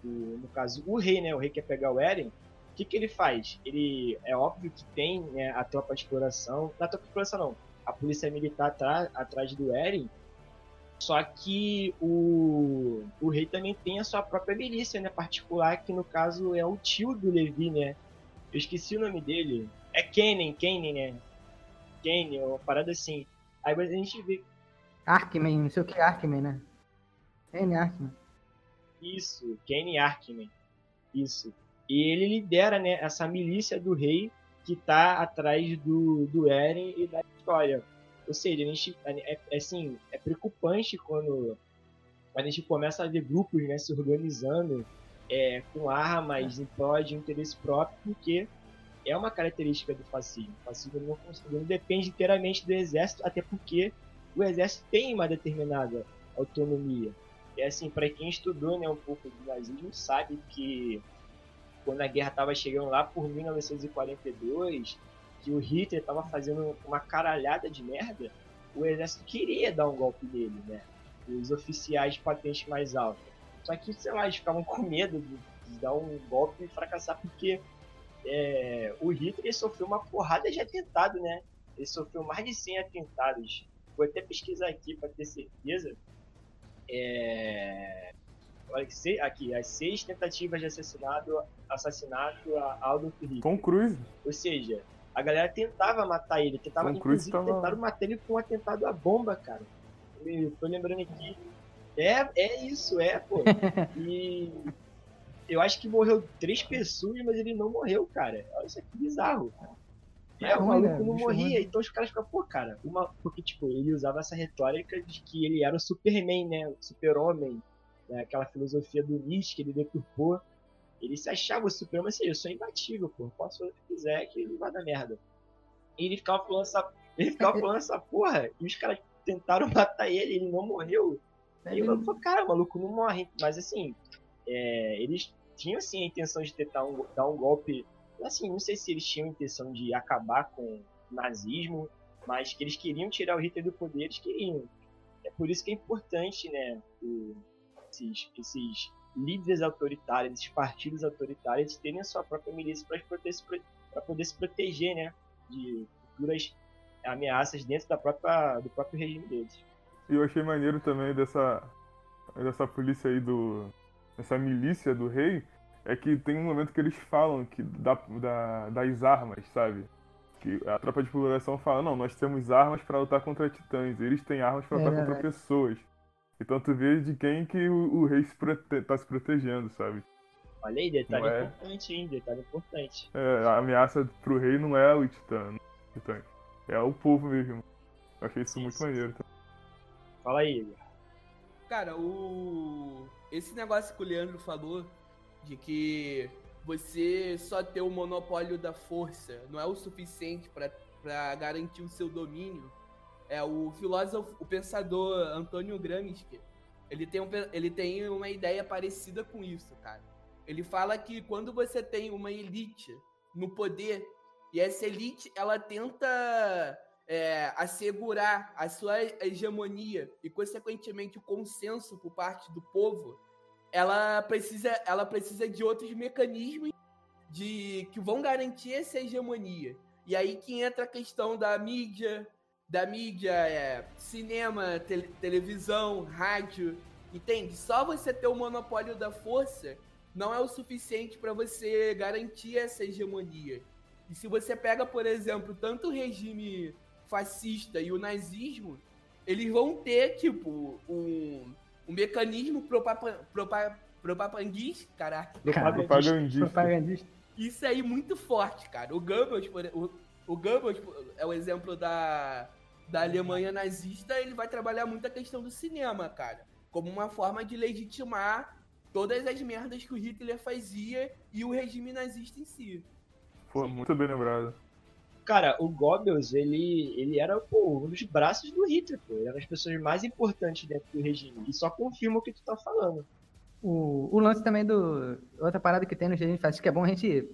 o- no caso o rei, né, o rei quer pegar o Eren, o que, que ele faz? Ele, é óbvio que tem né, a tropa de exploração, não a tropa de exploração não, a polícia militar atra- atrás do Eren, só que o, o rei também tem a sua própria milícia, né, particular, que no caso é o tio do Levi, né, eu esqueci o nome dele, é Kennen, Kennen, né, Kennen, uma parada assim. Aí a gente vê Arkman, não sei o que é Arkman, né? N Arkman. isso, Kenny Arkman. Isso. E ele lidera, né, essa milícia do rei que tá atrás do, do Eren e da história. Ou seja, a gente, é, é assim, é preocupante quando a gente começa a ver grupos, né, se organizando é, com armas em prol de interesse próprio, porque é uma característica do fascismo. O fascismo não, não depende inteiramente do exército, até porque o exército tem uma determinada autonomia. É assim, para quem estudou né, um pouco do nazismo, sabe que quando a guerra estava chegando lá por 1942, que o Hitler estava fazendo uma caralhada de merda, o exército queria dar um golpe nele, né? Os oficiais de patente mais alta. Só que, sei lá, eles ficavam com medo de, de dar um golpe e fracassar, porque é, o Hitler sofreu uma porrada de atentado, né? Ele sofreu mais de 100 atentados. Vou até pesquisar aqui para ter certeza. É... Olha, aqui, as seis tentativas de assassinato, assassinato a Adolf Hitler. Tom Cruise. Ou seja, a galera tentava matar ele, tentava, Tom inclusive, tava- tentaram matar ele com um atentado à bomba, cara. Eu tô lembrando aqui. É, é isso, é, pô. (laughs) E eu acho que morreu três pessoas, mas ele não morreu, cara. Olha isso aqui bizarro. É, o ruim, maluco né? não Bicho morria, ruim. então os caras ficam, pô, cara, uma... porque, tipo, ele usava essa retórica de que ele era o Superman, né? O super-homem, né? aquela filosofia do Nietzsche que ele deturpou. Ele se achava o super-homem, assim, eu sou imbatível, pô, posso fazer o que quiser que não vai dar merda. E ele ficava falando essa, ele ficava falando essa (laughs) porra, e os caras tentaram matar ele, ele não morreu. Aí eu falei, cara, o maluco não morre. Mas assim, é, eles tinham assim a intenção de tentar um- dar um golpe. Assim, não sei se eles tinham a intenção de acabar com o nazismo, mas que eles queriam tirar o Hitler do poder, eles queriam. É por isso que é importante, né, o- esses, esses líderes autoritários, esses partidos autoritários terem a sua própria milícia para poder, poder se proteger, né? De futuras ameaças dentro da própria, do próprio regime deles. E eu achei maneiro também dessa, dessa polícia aí do. Essa milícia do rei, é que tem um momento que eles falam que da, da, das armas, sabe? Que a tropa de exploração fala, não, nós temos armas para lutar contra titãs, eles têm armas para lutar é, contra pessoas. Então tu vê de quem que o, o rei se prote... tá se protegendo, sabe? Olha aí, detalhe é... importante, hein? Detalhe importante. É, a ameaça pro rei não é o titã, titã. É o povo mesmo. Eu achei isso, isso muito maneiro. Fala aí, Igor. Cara, o. Esse negócio que o Leandro falou de que você só ter o monopólio da força não é o suficiente para garantir o seu domínio. É o filósofo, o pensador Antônio Gramsci, ele tem, um, ele tem uma ideia parecida com isso, cara. Ele fala que quando você tem uma elite no poder e essa elite ela tenta é, assegurar a sua hegemonia e consequentemente o consenso por parte do povo, ela precisa, ela precisa de outros mecanismos de que vão garantir essa hegemonia. E aí que entra a questão da mídia, da mídia é, cinema, te, televisão, rádio, entende? Só você ter o monopólio da força não é o suficiente para você garantir essa hegemonia. E se você pega, por exemplo, tanto o regime fascista e o nazismo, eles vão ter, tipo, um, um mecanismo propagandista, caraca. Propagandista. propagandista. Isso aí muito forte, cara. O Goebbels, o, o Goebbels é o exemplo da, da Alemanha nazista, ele vai trabalhar muito a questão do cinema, cara. Como uma forma de legitimar todas as merdas que o Hitler fazia e o regime nazista em si. Pô, muito bem lembrado. Cara, o Goebbels, ele, ele era pô, um dos braços do Hitler, pô. Ele era as pessoas mais importantes dentro do regime. E só confirma o que tu tá falando. O, o lance também do. Outra parada que tem no regime fascista, que é bom a gente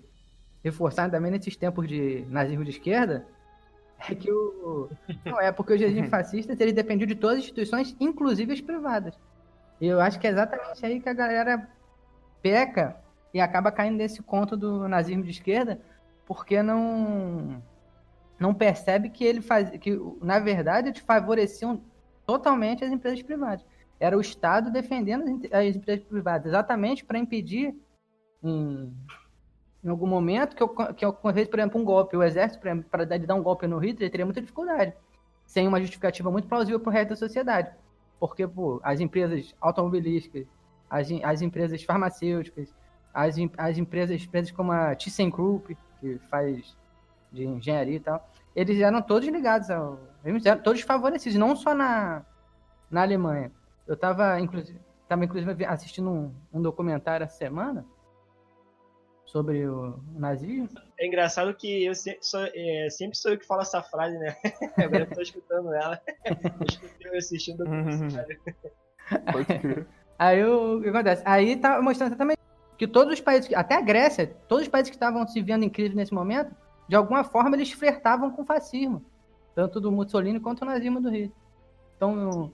reforçar também nesses tempos de nazismo de esquerda, é que o. Não, é porque o regime (laughs) fascista ele dependia de todas as instituições, inclusive as privadas. E eu acho que é exatamente aí que a galera peca e acaba caindo nesse conto do nazismo de esquerda, porque não não percebe que ele faz, que na verdade eles favoreciam totalmente as empresas privadas. Era o Estado defendendo as empresas privadas, exatamente para impedir em, em, algum momento que, que ocorresse, por exemplo, um golpe. O exército, para dar um golpe no Hitler, teria muita dificuldade, sem uma justificativa muito plausível para o resto da sociedade. Porque pô, as empresas automobilísticas, as, as empresas farmacêuticas, as, as empresas, empresas como a ThyssenKrupp, que faz de engenharia e tal, eles eram todos ligados ao. Eles eram todos favorecidos, não só na, na Alemanha. Eu estava inclusive, tava, inclusive assistindo um, um documentário essa semana sobre o nazismo. É engraçado que eu sempre sou, é, sempre sou eu que falo essa frase, né? (laughs) Agora eu tô escutando ela. (laughs) eu escutei assistindo o documentário. Pode Aí o que acontece? Aí tá mostrando exatamente que todos os países, até a Grécia, todos os países que estavam se vendo em crise nesse momento, de alguma forma eles flertavam com o fascismo, tanto do Mussolini quanto o nazismo do Rio. Então,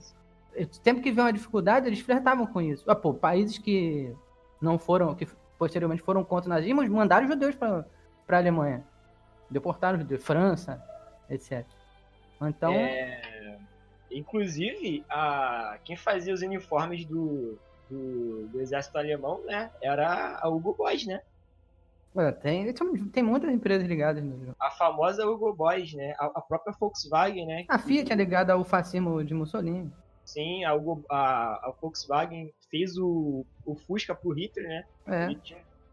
sempre que vê uma dificuldade, eles flertavam com isso. Ah, pô, países que não foram, que posteriormente foram contra o nazismo, mandaram judeus para a Alemanha. Deportaram judeus, França, etc. Então. É... Inclusive, a... quem fazia os uniformes do, do, do exército alemão, né? Era a Hugo Boss, né? Tem, tem muitas empresas ligadas no A famosa Hugo Boss, né? A, a, própria Volkswagen, né? A Fiat é ligada ao fascismo de Mussolini. Sim, a, Hugo, a, a Volkswagen fez o, o Fusca pro Hitler, né? É. Ele,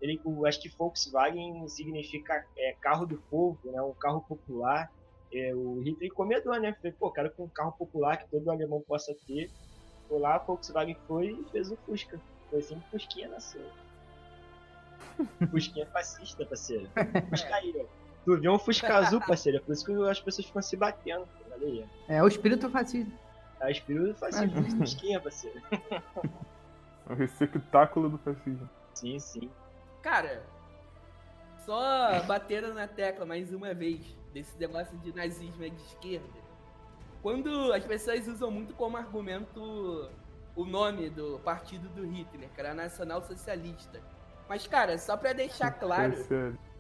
ele, o, acho que Volkswagen significa é, carro do povo, né? Um carro popular. É, o Hitler encomendou, né? Falei, pô, quero que um carro popular que todo alemão possa ter. Foi lá, a Volkswagen foi e fez o Fusca. Foi assim que o Fusquinha nasceu. (laughs) Fusquinha fascista, parceiro. Fusca aí, ó. Tu viu um Fusca azul, parceiro. É por isso que as pessoas ficam se batendo. Olha aí. É o espírito fascista. É o espírito fascista. Fusquinha, parceiro. (laughs) É o receptáculo do fascismo. Sim, sim. Cara, só bateram na tecla mais uma vez desse negócio de nazismo é de esquerda. Quando as pessoas usam muito como argumento o nome do partido do Hitler, que era Nacional Socialista. Mas, cara, só para deixar claro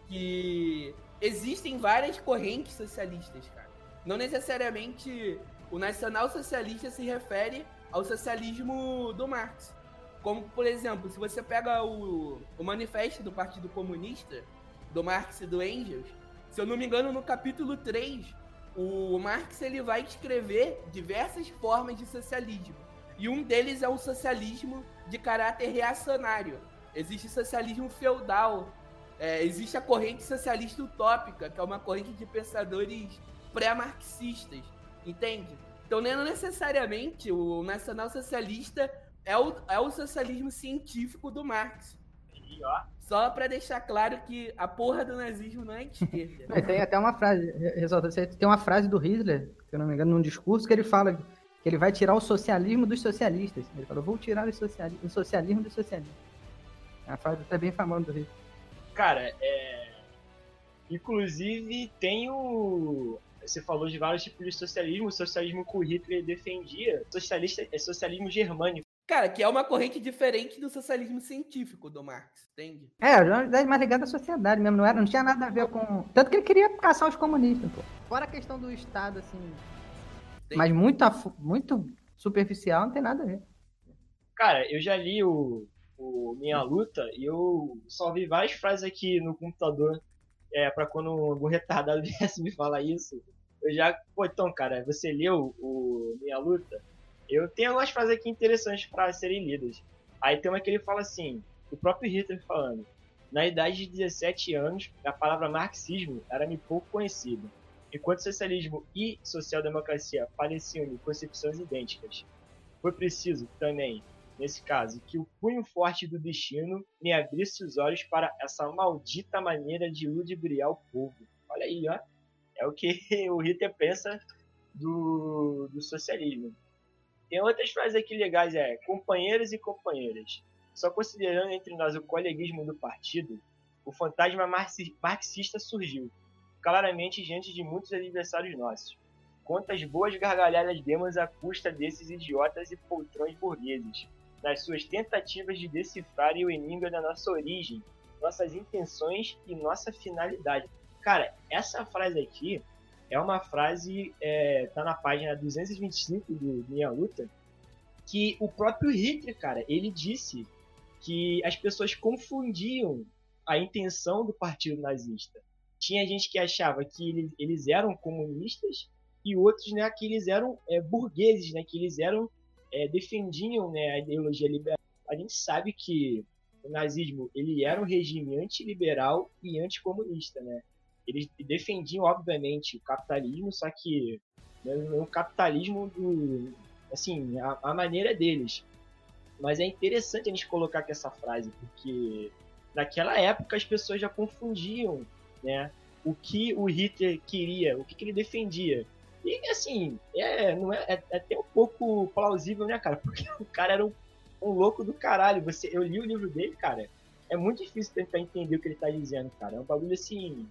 que existem várias correntes socialistas, cara. Não necessariamente o nacional socialista se refere ao socialismo do Marx. Como, por exemplo, se você pega o, o manifesto do Partido Comunista, do Marx e do Engels, se eu não me engano, no capítulo 3, o Marx ele vai descrever diversas formas de socialismo. E um deles é o socialismo de caráter reacionário. Existe socialismo feudal, é, existe a corrente socialista utópica, que é uma corrente de pensadores pré-marxistas, entende? Então, não necessariamente o nacional-socialista é o, é o socialismo científico do Marx. Só para deixar claro que a porra do nazismo não é de esquerda. (laughs) É, tem até uma frase, Resolta, tem uma frase do Hitler, se eu não me engano, num discurso que ele fala que ele vai tirar o socialismo dos socialistas. Ele falou, vou tirar o, sociali o socialismo dos socialistas. É a frase até bem famosa do Hitler. Cara, é... Inclusive, tem o... Você falou de vários tipos de socialismo. O socialismo que o Hitler defendia, socialista, é socialismo germânico. Cara, que é uma corrente diferente do socialismo científico do Marx, entende? É, é mais ligada à sociedade mesmo, não era, não tinha nada a ver com. Tanto que ele queria caçar os comunistas, pô. Fora a questão do Estado, assim. Tem. Mas muito, muito superficial, não tem nada a ver. Cara, eu já li o, o Minha Luta e eu só vi várias frases aqui no computador é, para quando algum retardado (laughs) viesse me falar isso. Eu já. Pô, então, cara, você leu o Minha Luta? Eu tenho algumas frases aqui interessantes para serem lidas. Aí tem uma que ele fala assim, o próprio Hitler falando. Na idade de 17 anos, a palavra marxismo era-me pouco conhecida, enquanto socialismo e social-democracia pareciam me concepções idênticas. Foi preciso, também, nesse caso, que o punho forte do destino me abrisse os olhos para essa maldita maneira de ludibriar o povo. Olha aí, ó. É o que (laughs) o Hitler pensa do, do socialismo. Tem outras frases aqui legais, é companheiros e companheiras. Só considerando entre nós o coleguismo do partido, o fantasma marxista surgiu, claramente diante de muitos adversários nossos. Quantas boas gargalhadas demos à custa desses idiotas e poltrões burgueses, nas suas tentativas de decifrarem o enigma da nossa origem, nossas intenções e nossa finalidade. Cara, essa frase aqui é uma frase, é, tá na página 225 do Minha Luta, que o próprio Hitler, cara, ele disse que as pessoas confundiam a intenção do partido nazista. Tinha gente que achava que eles eram comunistas e outros, né, que eles eram é, burgueses, né, que eles eram é, defendiam, né, a ideologia liberal. A gente sabe que o nazismo ele era um regime antiliberal e anticomunista, né? eles defendiam, obviamente, o capitalismo, só que né, o capitalismo do. Assim, a, a, maneira deles. Mas é interessante a gente colocar aqui essa frase, porque naquela época as pessoas já confundiam né, o que o Hitler queria, o que, que ele defendia. E assim, é, não é, é, é, até um pouco plausível, né, cara? (laughs) Porque o cara era um, um louco do caralho. Você, eu li o livro dele, cara. É muito difícil tentar entender o que ele tá dizendo, cara. É um bagulho assim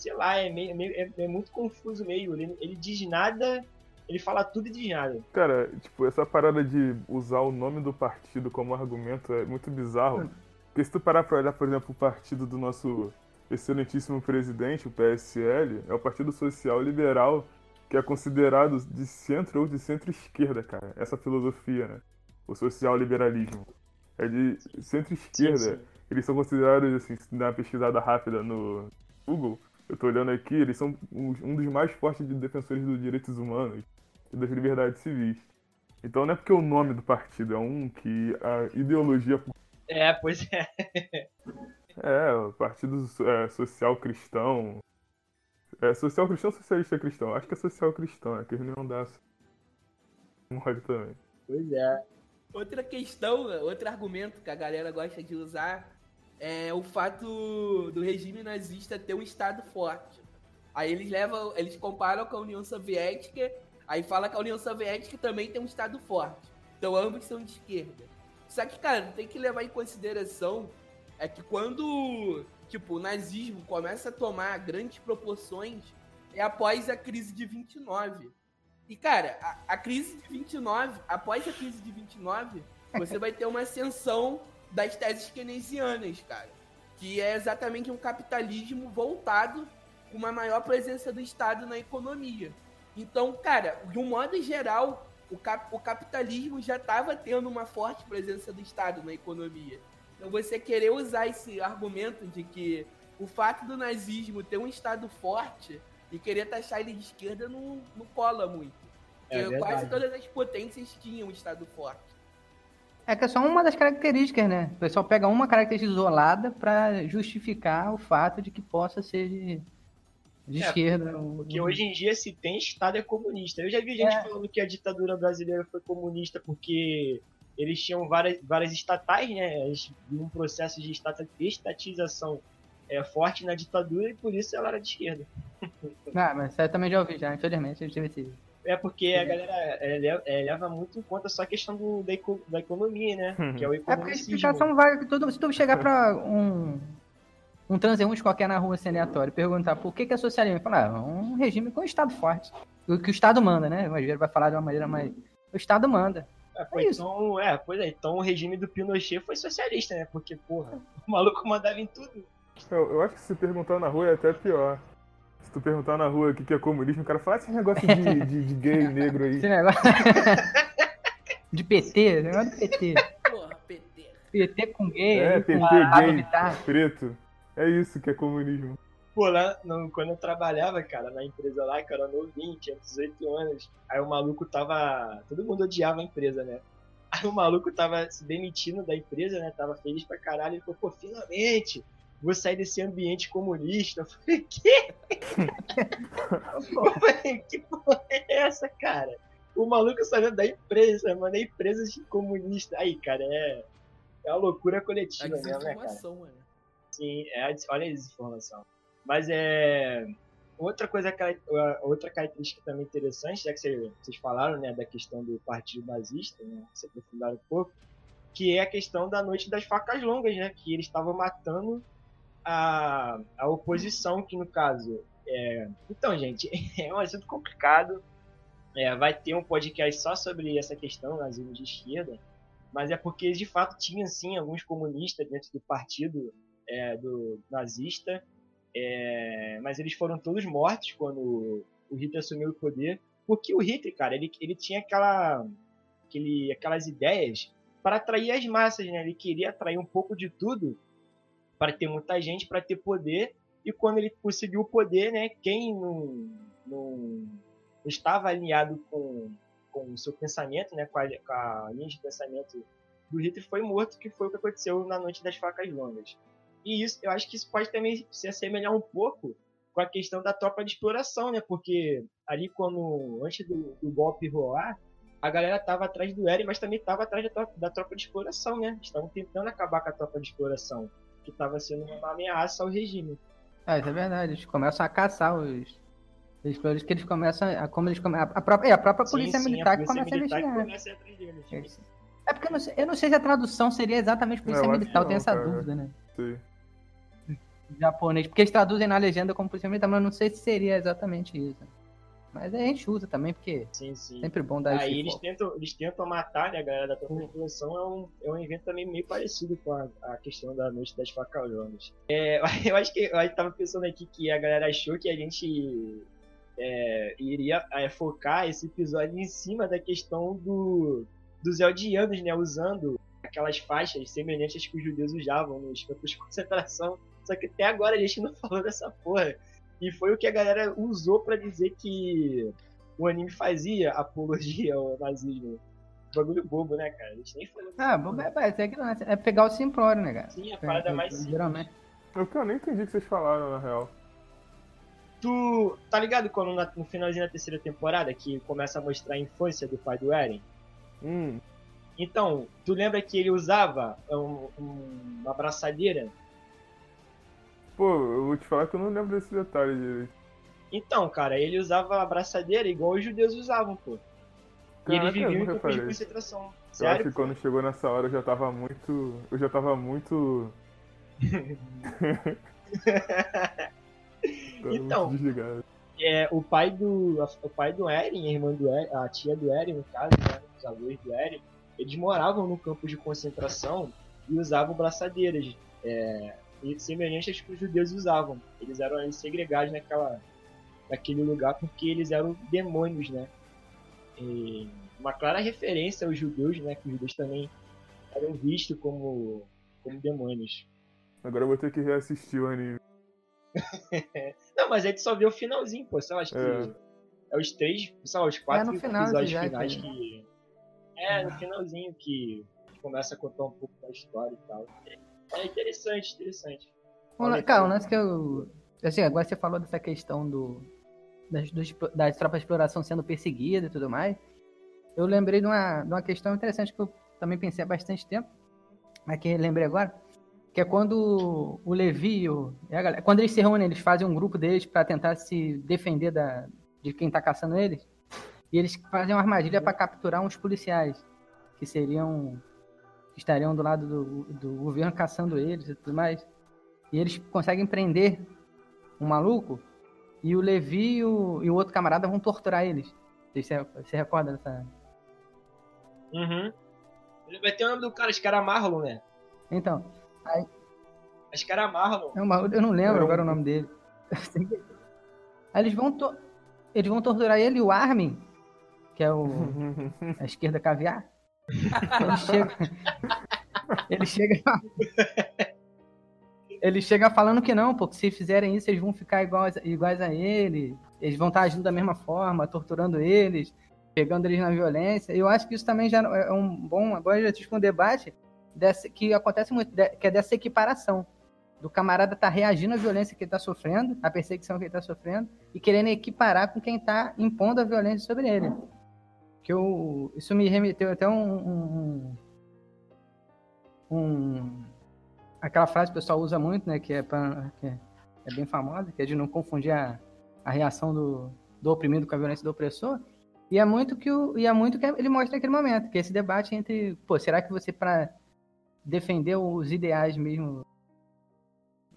sei lá, é, meio, meio é, é, muito confuso meio. Ele, ele diz nada, ele fala tudo e diz nada. Cara, tipo, essa parada de usar o nome do partido como argumento é muito bizarro. Hum. Porque se tu parar pra olhar, por exemplo, o partido do nosso excelentíssimo presidente, o PSL, é o Partido Social Liberal, que é considerado de centro ou de centro-esquerda, cara. Essa filosofia, né? O social liberalismo. É de centro-esquerda. Eles são considerados, assim, se dá uma pesquisada rápida no Google, eu tô olhando aqui, eles são um dos mais fortes defensores dos direitos humanos e das liberdades civis. Então não é porque o nome do partido é um que a ideologia. É, pois é. é, o Partido é, Social Cristão. É social cristão ou socialista cristão? Acho que é social cristão, é que eles não dá mole também. Pois é. Outra questão, outro argumento que a galera gosta de usar é o fato do regime nazista ter um estado forte. Aí eles levam, eles comparam com a União Soviética, aí fala que a União Soviética também tem um estado forte. Então ambos são de esquerda. Só que, cara, tem que levar em consideração é que quando, tipo, o nazismo começa a tomar grandes proporções é após a crise de 29. E, cara, a, a, crise de 29, após a crise de 29, você vai ter uma ascensão das teses keynesianas, cara. Que é exatamente um capitalismo voltado com uma maior presença do Estado na economia. Então, cara, de um modo geral, o, cap, o capitalismo já estava tendo uma forte presença do Estado na economia. Então, você querer usar esse argumento de que o fato do nazismo ter um Estado forte e querer taxar ele de esquerda não, não cola muito. É Porque quase todas as potências tinham um Estado forte. É que é só uma das características, né? O pessoal pega uma característica isolada para justificar o fato de que possa ser de, de é, esquerda. Porque hoje em dia se tem Estado é comunista. Eu já vi gente é. falando que a ditadura brasileira foi comunista porque eles tinham várias, várias estatais, né? Eles um processo de estatização é, forte na ditadura e por isso ela era de esquerda. (laughs) Ah, mas isso eu também já ouvi, já, infelizmente, eu tive esse. É porque a galera é, é, leva muito em conta só a questão do, da, da economia, né? Uhum. Que é o É porque a explicação vai. Todo, se tu chegar pra um, um transeunte qualquer na rua sem aleatório e perguntar por que, que é socialismo, ele fala, ah, um regime com o Estado forte. O que o Estado manda, né? O Rogério vai falar de uma maneira mais. O Estado manda. É, é então, é, pois é, então o regime do Pinochet foi socialista, né? Porque, porra, (laughs) o maluco mandava em tudo. Eu, eu acho que se perguntar na rua é até pior. Se tu perguntar na rua o que, que é comunismo, o cara fala esse negócio de, (laughs) de, de gay negro aí. Esse negócio. (laughs) de PT, negócio do PT. Porra, PT. PT com gay. É, PT, gay, preto. É isso que é comunismo. Pô, lá no, quando eu trabalhava, cara, na empresa lá, que era novinho, tinha 18 anos, aí o maluco tava. Todo mundo odiava a empresa, né? Aí o maluco tava se demitindo da empresa, né? Tava feliz pra caralho. Ele falou, pô, finalmente! vou sair desse ambiente comunista. (laughs) Eu falei, quê? eu falei, que porra é essa, cara? O maluco saiu da empresa, mano, é empresa de comunista. Aí, cara, é, é uma loucura coletiva é mesmo, né, cara? Mano. Sim, é, olha a desinformação. Mas é. Outra coisa, outra característica também interessante, já que vocês falaram, né, da questão do partido nazista, né, se um pouco, que é a questão da noite das facas longas, né, que eles estavam matando a, a oposição, que no caso é... Então, gente, (laughs) é um assunto complicado. É, vai ter um podcast só sobre essa questão, nazismo de esquerda, mas é porque de fato tinha sim alguns comunistas dentro do partido é, do nazista, é, mas eles foram todos mortos quando o Hitler assumiu o poder, porque o Hitler, cara, ele, ele tinha aquela, aquele, aquelas ideias para atrair as massas, né? Ele queria atrair um pouco de tudo para ter muita gente, para ter poder. E quando ele conseguiu o poder, né, quem não, não estava alinhado com, com o seu pensamento, né, com a, com a linha de pensamento do Hitler, foi morto, que foi o que aconteceu na Noite das Facas Longas. E isso, eu acho que isso pode também se assemelhar um pouco com a questão da tropa de exploração, né? Porque ali quando antes do, do golpe rolar, a galera tava atrás do Eren, mas também tava atrás da, da tropa de exploração, né? Estavam tentando acabar com a tropa de exploração que estava sendo uma ameaça ao regime. É, isso é verdade. Eles começam a caçar os exploradores que eles começam a como eles começam, a própria, é, a própria polícia sim, militar a polícia que começa a investigar. Começa a é, é porque eu não, sei, eu não, sei, se a tradução seria exatamente polícia não, militar, eu tenho essa cara. dúvida, né? Sim. Japonês, porque eles traduzem na legenda como polícia militar, mas eu não sei se seria exatamente isso. Mas a gente usa também, porque sim, sim. sempre bom dar Aí eles tentam, eles tentam matar, né, a galera da população, é um, é um evento também meio parecido com a, a questão da Noite das Facalhonas. É, (laughs) eu acho que eu tava pensando aqui que a galera achou que a gente é, iria é, focar esse episódio em cima da questão do, dos Eldianos, né, usando aquelas faixas semelhantes que os judeus usavam nos campos de concentração. Só que até agora a gente não (laughs) falou dessa porra. E foi o que a galera usou para dizer que o anime fazia apologia ao nazismo. Bagulho bobo, né, cara? A gente nem falou. Ah, bobo é, é, é, é pegar o simplório, né, cara? Sim, a parada é, mais simples. Geralmente. É o que eu nem entendi que vocês falaram, na real. Tu tá ligado quando no finalzinho da terceira temporada que começa a mostrar a infância do pai do Eren? Hum. Então, tu lembra que ele usava um, um, uma braçadeira Pô, eu vou te falar que eu não lembro desse detalhe direito. Então, cara, ele usava a braçadeira igual os judeus usavam, pô. E ele vivia em campos de concentração. Sério, eu acho que quando chegou nessa hora eu já tava muito. Eu já tava muito. (laughs) então. Muito é, o pai do. O pai do Eren, a irmã do Eren, a tia do Eren, no caso, né? Os avós do Eren, eles moravam no campo de concentração e usavam braçadeiras. É, semelhantes que os judeus usavam. Eles eram segregados naquela, naquele lugar porque eles eram demônios, né? E uma clara referência aos judeus, né? Que os judeus também eram vistos como, como demônios. Agora eu vou ter que reassistir o anime. (laughs) não, mas a gente só vê o finalzinho, pô. Sei lá, acho é. que é os três, sei lá, os quatro é final, episódios já, finais que. É, no finalzinho que começa a contar um pouco da história e tal. É interessante, interessante. Um, cara, um lance que eu. Assim, agora você falou dessa questão do. Das, dos, das tropas de exploração sendo perseguidas e tudo mais. Eu lembrei de uma, de uma questão interessante que eu também pensei há bastante tempo, mas que lembrei agora que é quando o Levi, o, galera, quando eles se reúnem, eles fazem um grupo deles para tentar se defender da, de quem tá caçando eles. E eles fazem uma armadilha para capturar uns policiais que seriam estariam do lado do, do governo caçando eles e tudo mais. E eles conseguem prender um maluco e o Levi e o, e o outro camarada vão torturar eles. Você, você recorda dessa? Uhum. Vai ter o nome do cara, acho que era Marlon, né? Então, Aí... Acho que era Marlon. É eu não lembro agora o nome dele. (laughs) Aí eles vão, to... eles vão torturar ele e o Armin, que é o (laughs) a esquerda caviar. Ele chega. ele chega. ele chega falando que não, porque se fizerem isso, eles vão ficar iguais, iguais a ele. Eles vão estar agindo da mesma forma, torturando eles, pegando eles na violência. Eu acho que isso também já é um bom. Agora já tive um debate que acontece muito, que é dessa equiparação. Do camarada tá reagindo à violência que ele tá sofrendo, à perseguição que ele tá sofrendo, e querendo equiparar com quem tá impondo a violência sobre ele. Que eu, isso me remeteu até um, um, um aquela frase que o pessoal usa muito, né, que é, pra, que é bem famosa, que é de não confundir a, a reação do, do oprimido com a violência do opressor. E é muito que o, e é muito que ele mostra naquele momento, que é esse debate entre, pô, será que você para defender os ideais mesmo,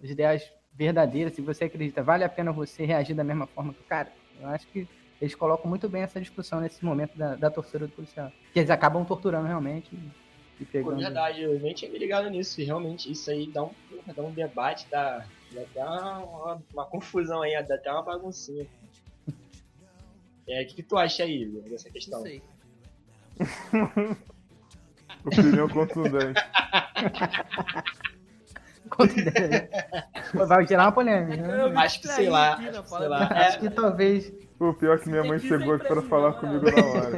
os ideais verdadeiros, se você acredita, vale a pena você reagir da mesma forma que o cara? Eu acho que eles colocam muito bem essa discussão nesse momento da, da tortura do policial. Que eles acabam torturando realmente e pegando... Pô, verdade, eu nem tinha me ligado nisso, e realmente isso aí dá um, dá um debate, dá, dá até uma, uma confusão aí, dá até uma baguncinha. (laughs) É, o que, que tu acha aí dessa questão? Não sei. (laughs) Opinião contundente. (laughs) contundente. Vai gerar uma polêmica. Né? Acho que, sei lá, aqui, sei lá. É. Acho que talvez... O pior é que minha mãe chegou aqui pra falar não, comigo na hora.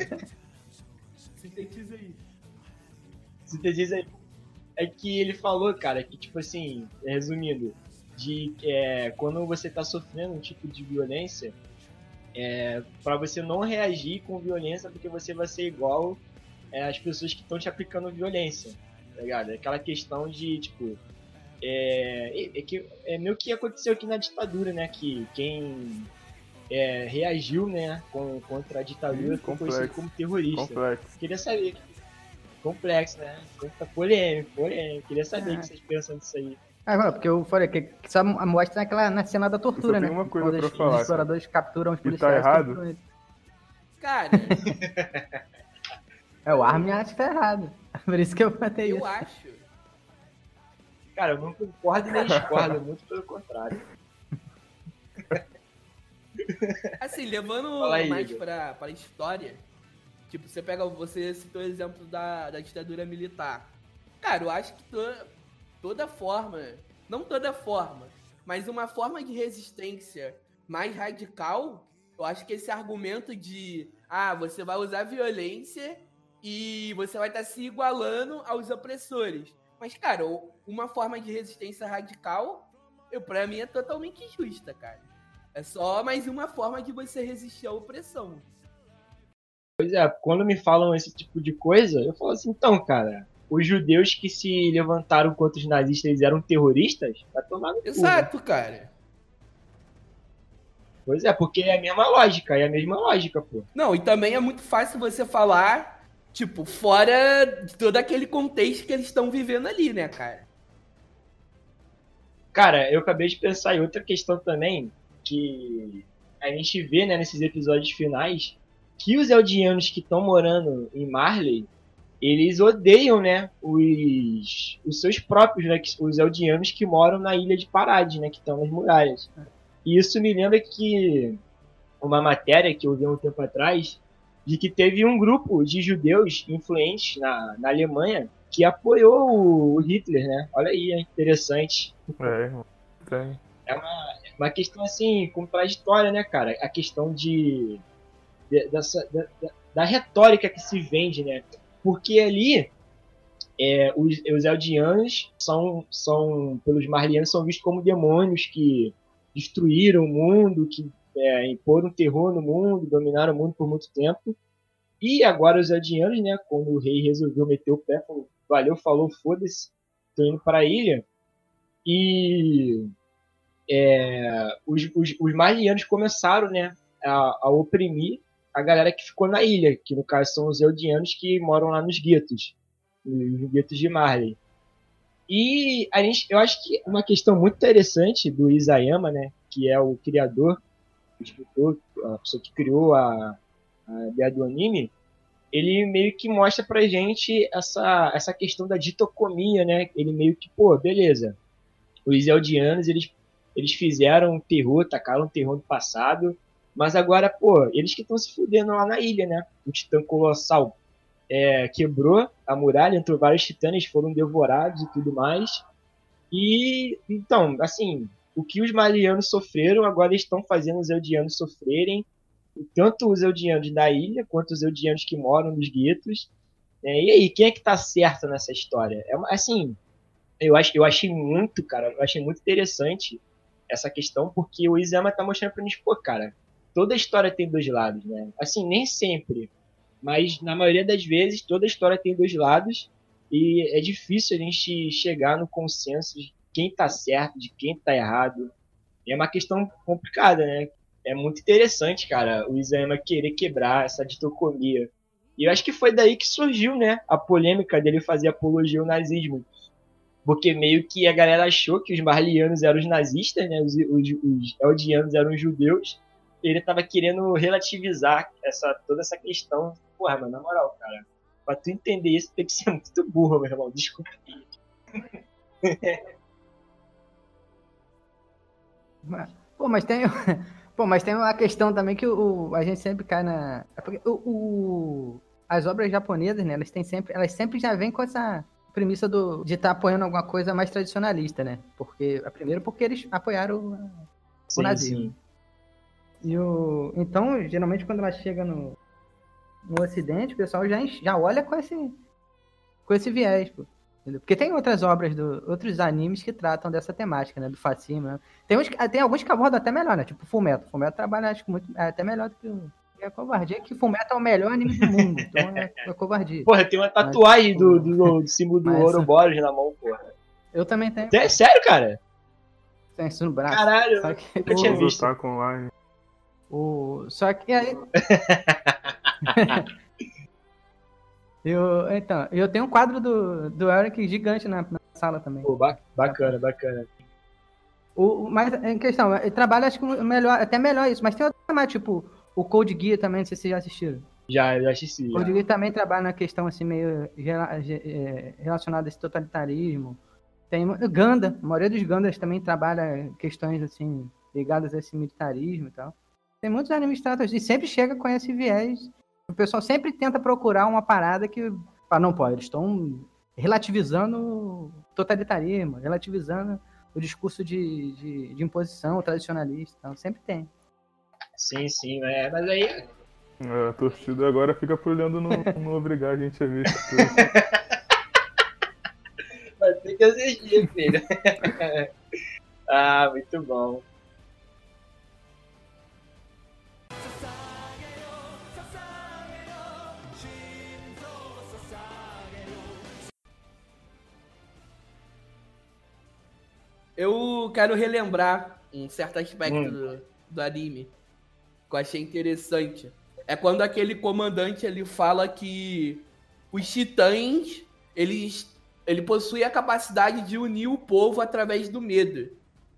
Sintetiza aí. Sintetiza aí. É que ele falou, cara, que tipo assim, resumindo, de é, quando você tá sofrendo um tipo de violência, é, para você não reagir com violência porque você vai ser igual é, as pessoas que estão te aplicando violência, tá ligado? Aquela questão de, tipo, é, é, que, é meio que aconteceu aqui na ditadura, né? Que quem é, reagiu, né, com, contra a ditadura foi conhecido como terrorista. Complexo. Queria saber. Complexo, né? Tá polêmico, polêmico. Queria saber o que ah. vocês pensam disso aí. Ah, porque eu falei que, só mostra naquela, na cena da tortura, né? Uma coisa Quando pra os, falar, os exploradores cara. capturam os tá policiais. tá errado? Cara. É, o Armin acha que tá errado. (laughs) Por isso que eu matei Eu isso. acho. Cara, eu não concordo nem discordo, muito pelo contrário. Assim, levando aí, mais pra, pra história, tipo, você pega, você citou o exemplo da, da ditadura militar. Cara, eu acho que to, toda forma, não toda forma, mas uma forma de resistência mais radical, eu acho que esse argumento de, ah, você vai usar violência e você vai estar tá se igualando aos opressores. Mas, cara, uma forma de resistência radical, eu, pra mim, é totalmente justa, cara. É só mais uma forma de você resistir à opressão. Pois é, quando me falam esse tipo de coisa, eu falo assim, então, cara, os judeus que se levantaram contra os nazistas, eles eram terroristas? Vai tomar no Exato, cu, né? cara. Pois é, porque é a mesma lógica, é a mesma lógica, pô. Não, e também é muito fácil você falar Tipo, fora de todo aquele contexto que eles estão vivendo ali, né, cara? Cara, eu acabei de pensar em outra questão também, que a gente vê, né, nesses episódios finais, que os Eldianos que estão morando em Marley, eles odeiam, né, os, os seus próprios, né, os Eldianos que moram na ilha de Parade, né, que estão nas muralhas. E isso me lembra que uma matéria que eu vi um tempo atrás, de que teve um grupo de judeus influentes na, na Alemanha que apoiou o Hitler, né? Olha aí, é interessante. É, tem. É uma, uma questão assim, contraditória, né, cara? A questão de. de dessa, da, da, retórica que se vende, né? Porque ali. É, os, os Eldianos são, são, pelos Marlianos, são vistos como demônios que destruíram o mundo, que é, imporam terror no mundo, dominaram o mundo por muito tempo. E agora os Eldianos, né, quando o rei resolveu meter o pé, falou, valeu, falou, foda-se, tô indo para a ilha. E é, os, os, os Marlianos começaram né, a, a, oprimir a galera que ficou na ilha, que no caso são os Eldianos que moram lá nos guetos, nos guetos de Marley. E a gente, eu acho que uma questão muito interessante do Isayama, né, que é o criador, o escritor, a pessoa que criou a, a ideia do anime, ele meio que mostra pra gente essa, essa questão da ditocomia, né? Ele meio que, pô, beleza. Os Eldianos, eles, eles fizeram terror, tacaram terror no passado, mas agora, pô, eles que estão se fudendo lá na ilha, né? O Titã Colossal é, quebrou a muralha, entrou vários titãs, foram devorados e tudo mais. E, então, assim, o que os Malianos sofreram, agora estão fazendo os Eldianos sofrerem tanto os Eldianos da ilha quanto os Eldianos que moram nos guetos. É, e aí, quem é que tá certo nessa história? É assim, eu, acho, eu achei muito, cara, eu achei muito interessante essa questão, porque o Izama tá mostrando pra gente, pô, cara, toda história tem dois lados, né? Assim, nem sempre, mas na maioria das vezes, toda história tem dois lados, e é difícil a gente chegar no consenso de quem tá certo, de quem tá errado. É uma questão complicada, né? é muito interessante, cara, o Isayama querer quebrar essa ditocomia. E eu acho que foi daí que surgiu, né, a polêmica dele fazer apologia ao nazismo. Porque meio que a galera achou que os marlianos eram os nazistas, né, os, os, os eldianos eram os judeus. Ele tava querendo relativizar essa, toda essa questão. Porra, mano, na moral, cara, pra tu entender isso tem que ser (laughs) muito burro, meu irmão, desculpa. Pô, mas tem, (laughs) Pô, mas tem uma questão também que o, a gente sempre cai na. É o, o, as obras japonesas, né? Elas têm sempre. Elas sempre já vêm com essa premissa do, de estar tá apoiando alguma coisa mais tradicionalista, né? Porque. Primeiro porque eles apoiaram sim, o nazismo. Sim. E o, então, geralmente, quando ela chega no, no Ocidente, o pessoal já, já olha com esse, com esse viés, pô. Porque tem outras obras, do, outros animes que tratam dessa temática, né? Do fascismo. Né? Tem, uns, tem alguns que abordam até melhor, né? Tipo Fullmetal. Fullmetal trabalha, acho que muito, é até melhor do que o... É covardia, que Fullmetal é o melhor anime do mundo. Então é, é covardia. Porra, tem uma tatuagem Mas, do, do, do, símbolo do Ouroboros na mão, porra. Eu também tenho. É sério, cara? Tem isso no braço. Caralho, só que, eu tinha visto. com online. O... Só que aí... (laughs) Eu, então, eu tenho um quadro do, do Eric gigante na, na sala também. Pô, bacana, bacana. O, mas em questão, ele trabalha acho que melhor, até melhor isso, mas tem outro mais, tipo, o Code Gear também, não sei se vocês já assistiram. Já, já assisti. O Code Gear também trabalha na questão assim, meio é, relacionada a esse totalitarismo. Tem Ganda, a maioria dos Gandas também trabalha questões assim, ligadas a esse militarismo e tal. Tem muitos animes tratam e sempre chega com esse viés o pessoal sempre tenta procurar uma parada que. Ah, não pode, eles estão relativizando o totalitarismo, relativizando o discurso de, de, de imposição tradicionalista. Então, sempre tem. Sim, sim, é, mas aí. É, a torcida agora fica olhando não, (laughs) não obrigar a gente a ver isso Vai ter que assistir, filho. (laughs) ah, muito bom. Eu quero relembrar um certo aspecto hum. do, do anime que eu achei interessante. É quando aquele comandante ele fala que os titãs eles ele possui a capacidade de unir o povo através do medo.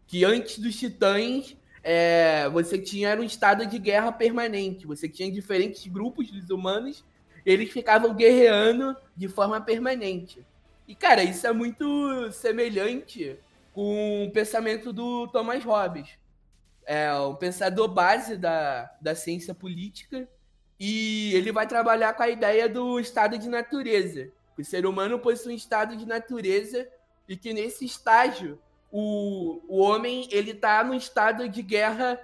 Que antes dos titãs é, você tinha era um estado de guerra permanente. Você tinha diferentes grupos dos humanos, eles ficavam guerreando de forma permanente. E, cara, isso é muito semelhante com o pensamento do Thomas Hobbes. É um pensador base da, da ciência política e ele vai trabalhar com a ideia do estado de natureza. O ser humano possui um estado de natureza e que nesse estágio o, o homem ele está no estado de guerra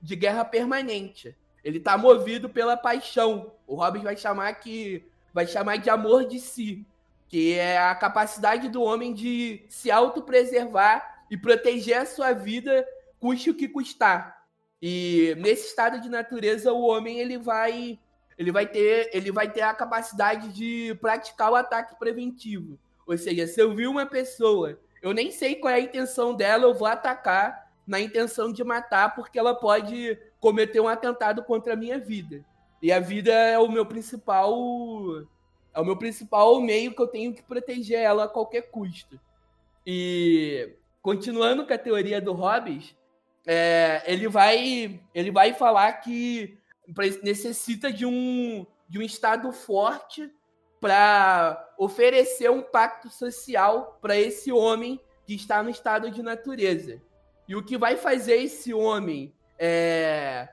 de guerra permanente. Ele está movido pela paixão. O Hobbes vai chamar que vai chamar de amor de si, que é a capacidade do homem de se autopreservar e proteger a sua vida custe o que custar. E nesse estado de natureza o homem ele vai ele vai ter ele vai ter a capacidade de praticar o ataque preventivo. Ou seja, se eu vi uma pessoa eu nem sei qual é a intenção dela, eu vou atacar na intenção de matar, porque ela pode cometer um atentado contra a minha vida. E a vida é o meu principal. É o meu principal meio que eu tenho que proteger ela a qualquer custo. E continuando com a teoria do Hobbes, é, ele, vai, ele vai falar que necessita de um, de um Estado forte para oferecer um pacto social para esse homem que está no estado de natureza. E o que vai fazer esse homem é,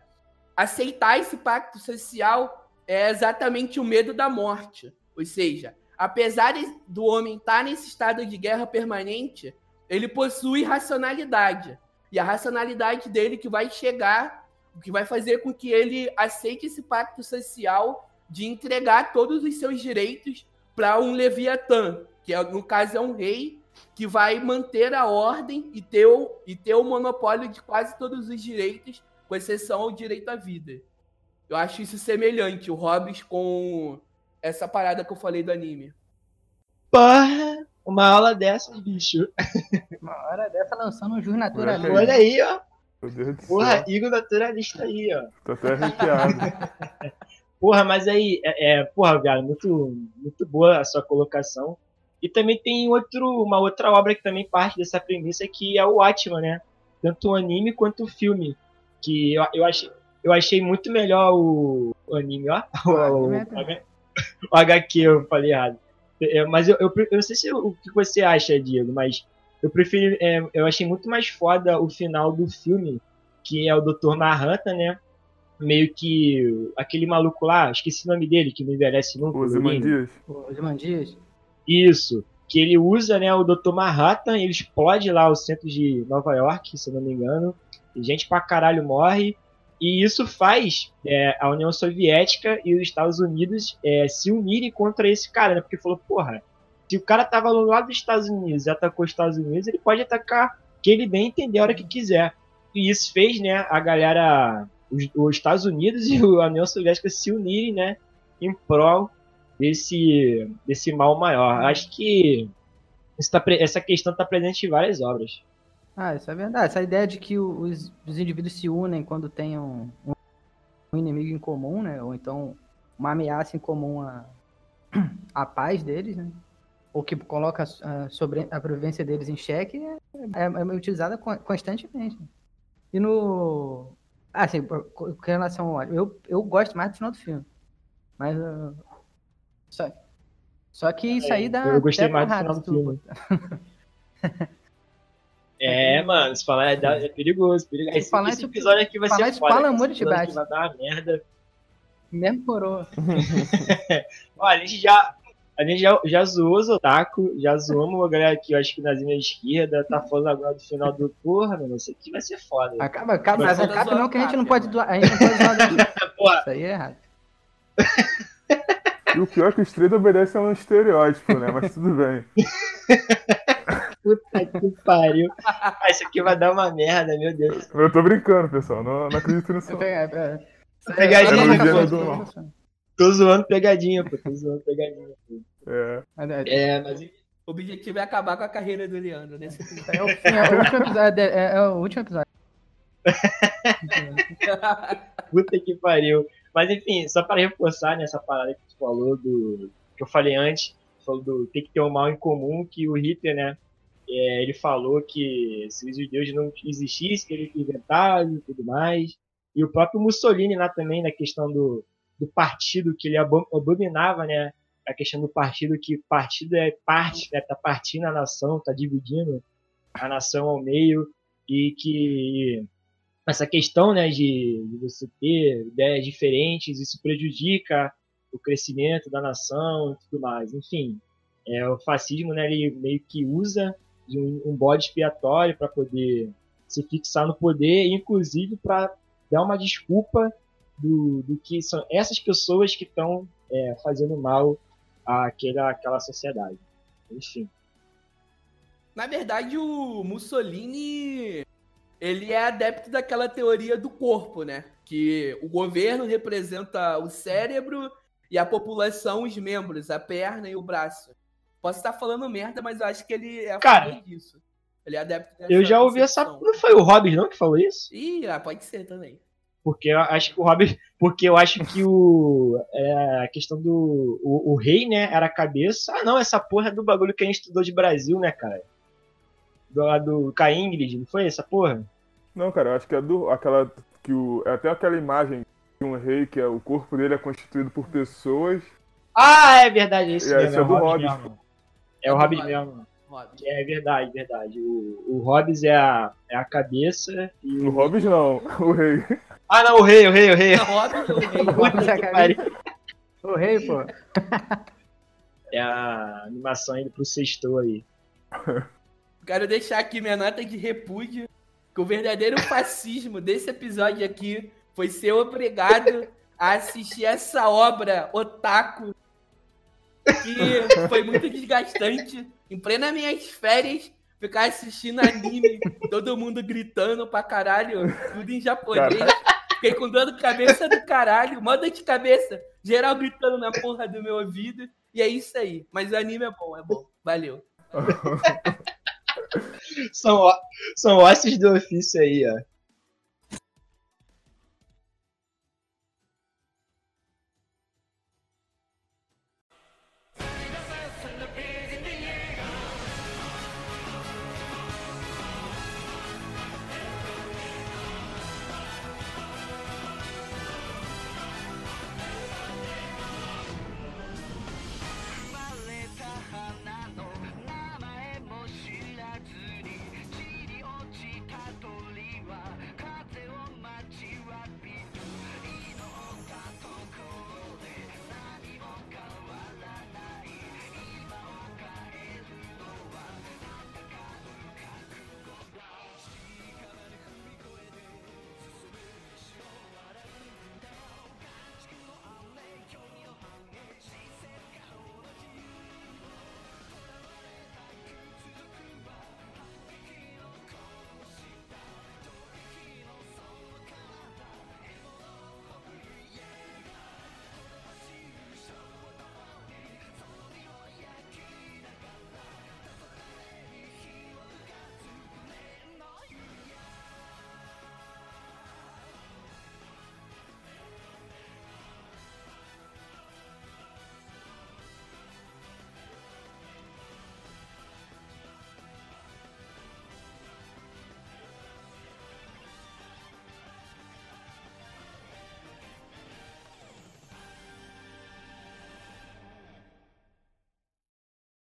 aceitar esse pacto social é exatamente o medo da morte. Ou seja, apesar do homem estar nesse estado de guerra permanente, ele possui racionalidade. E a racionalidade dele que vai chegar, o que vai fazer com que ele aceite esse pacto social de entregar todos os seus direitos para um Leviatã, que é, no caso é um rei que vai manter a ordem e ter, o, e ter o monopólio de quase todos os direitos, com exceção ao direito à vida. Eu acho isso semelhante, o Hobbes com essa parada que eu falei do anime. Porra! Uma aula dessa, bicho. Uma hora dessa lançando um jus naturalista. Olha aí, ó. Meu Deus do Porra, céu. Igor naturalista aí, ó. Tô até arrepiado. (laughs) Porra, mas aí, é, é, porra, viado, muito, muito boa a sua colocação. E também tem outro, uma outra obra que também parte dessa premissa, que é o Atman, né? Tanto o anime quanto o filme. Que eu, eu, achei, eu achei muito melhor o, o anime, ó. (laughs) O, o, o HQ, eu falei errado. É, mas eu, eu, eu não sei se o que você acha, Diego, mas eu prefiro. É, eu achei muito mais foda o final do filme, que é o Dr. Manhattan, né? Meio que aquele maluco lá, esqueci o nome dele, que não envelhece nunca. Os o Lino. Imandias. Os Mandias. Isso. Que ele usa, né, o Dr. Manhattan, ele explode lá o centro de Nova York, se eu não me engano. E gente pra caralho morre. E isso faz é, a União Soviética e os Estados Unidos é, se unirem contra esse cara, né? Porque falou, porra, se o cara tava do lado dos Estados Unidos e atacou os Estados Unidos, ele pode atacar quem ele bem entender a hora que quiser. E isso fez, né, a galera, os, os Estados Unidos (laughs) e a União Soviética se unirem, né, em prol desse, desse mal maior. Acho que tá essa questão está presente em várias obras. Ah, isso é verdade. Essa ideia de que os, os indivíduos se unem quando tem um, um- inimigo em comum, né? Ou então uma ameaça em comum à, à (clears throat) paz deles, né? Ou que coloca a, sobre, a sobrevivência deles em xeque, é, é, é utilizada con- constantemente. E no. Ah, assim, com relação ao ódio, eu, eu gosto mais do final do filme. Mas. ah, só, só que isso aí dá. eu gostei mais do final do filme. (laughs) É, mano, se falar é, da- é perigoso, perigoso. Esse, falar esse episódio aqui vai falar ser foda. fala amor de. Vai dar uma merda. Mesmo coroa. (laughs) Olha, a gente já. A gente já, já zoou os otaku, já zoamos a galera aqui, eu acho que na zinha esquerda, tá falando agora do final do porra, mano, isso aqui vai ser foda. Acaba, acaba, Mas acaba não que a gente não pode doar. A gente não pode doar. (laughs) Porra, Isso aí é errado. E o pior é que os três obedecem a um estereótipo, né? Mas tudo bem. (laughs) puta que pariu. Ah, (laughs) isso aqui vai dar uma merda, meu Deus. Eu tô brincando, pessoal. Não, não acredito nisso. não. É, é, é, Pegadinha, é, pô. Tô zoando pegadinha, pô, tô zoando pegadinha. Pô. É. É, É, mas O objetivo é acabar com a carreira do Leandro nesse episódio. é o fim, é o último episódio. É, é o último episódio. (laughs) Puta que pariu. Mas enfim, só para reforçar nessa parada que tu falou do. que eu falei antes, falou do tem que ter um mal em comum que o Hitler, né? É, ele falou que se os judeus não existissem, que ele inventado e tudo mais. E o próprio Mussolini lá também, na questão do, do partido que ele abominava, né? A questão do partido, que partido é parte, né? Tá partindo a nação, tá dividindo a nação ao meio e que essa questão, né, de, de você ter ideias diferentes, isso prejudica o crescimento da nação e tudo mais. Enfim, é, o fascismo, né, ele meio que usa de um, um bode expiatório para poder se fixar no poder, inclusive para dar uma desculpa do, do que são essas pessoas que estão é, fazendo mal àquela, àquela sociedade. Enfim. Na verdade, o Mussolini ele é adepto daquela teoria do corpo, né? Que o governo representa o cérebro e a população os membros, a perna e o braço. Posso estar falando merda, mas eu acho que ele é Cara, disso. Ele é adepto dessa Eu já ouvi essa. concepção. Não foi o Hobbes, não, que falou isso? Ih, ah, pode ser também. Porque eu acho que o Hobbes. Porque eu acho que o. É, a questão do. O, o rei, né? Era a cabeça. Ah, não, essa porra é do bagulho que a gente estudou de Brasil, né, cara? Do, lá do Caim Ingrid, não foi essa porra? Não, cara, eu acho que é do. aquela. que o. É até aquela imagem de um rei que é, o corpo dele é constituído por pessoas. Ah, é verdade, é isso É, mesmo. esse é do o Hobbes. É o Hobbes Hobbes. mesmo. É verdade, verdade. O, o Hobbes é a, é a cabeça e O Hobbes não, o rei. Ah, não, o rei, o rei, o rei. Rob ou rei? (laughs) Puta é que pariu. O rei, pô. É a animação indo pro sexto aí. Quero deixar aqui minha nota de repúdio que o verdadeiro fascismo desse episódio aqui foi ser obrigado a assistir essa obra otaku que foi muito desgastante. Em plena minhas férias, ficar assistindo anime, todo mundo gritando pra caralho, tudo em japonês. Fiquei com dor de cabeça do caralho, dor de cabeça, geral gritando na porra do meu ouvido. E é isso aí. Mas o anime é bom, é bom. Valeu. (laughs) São, são ossos do ofício aí, ó.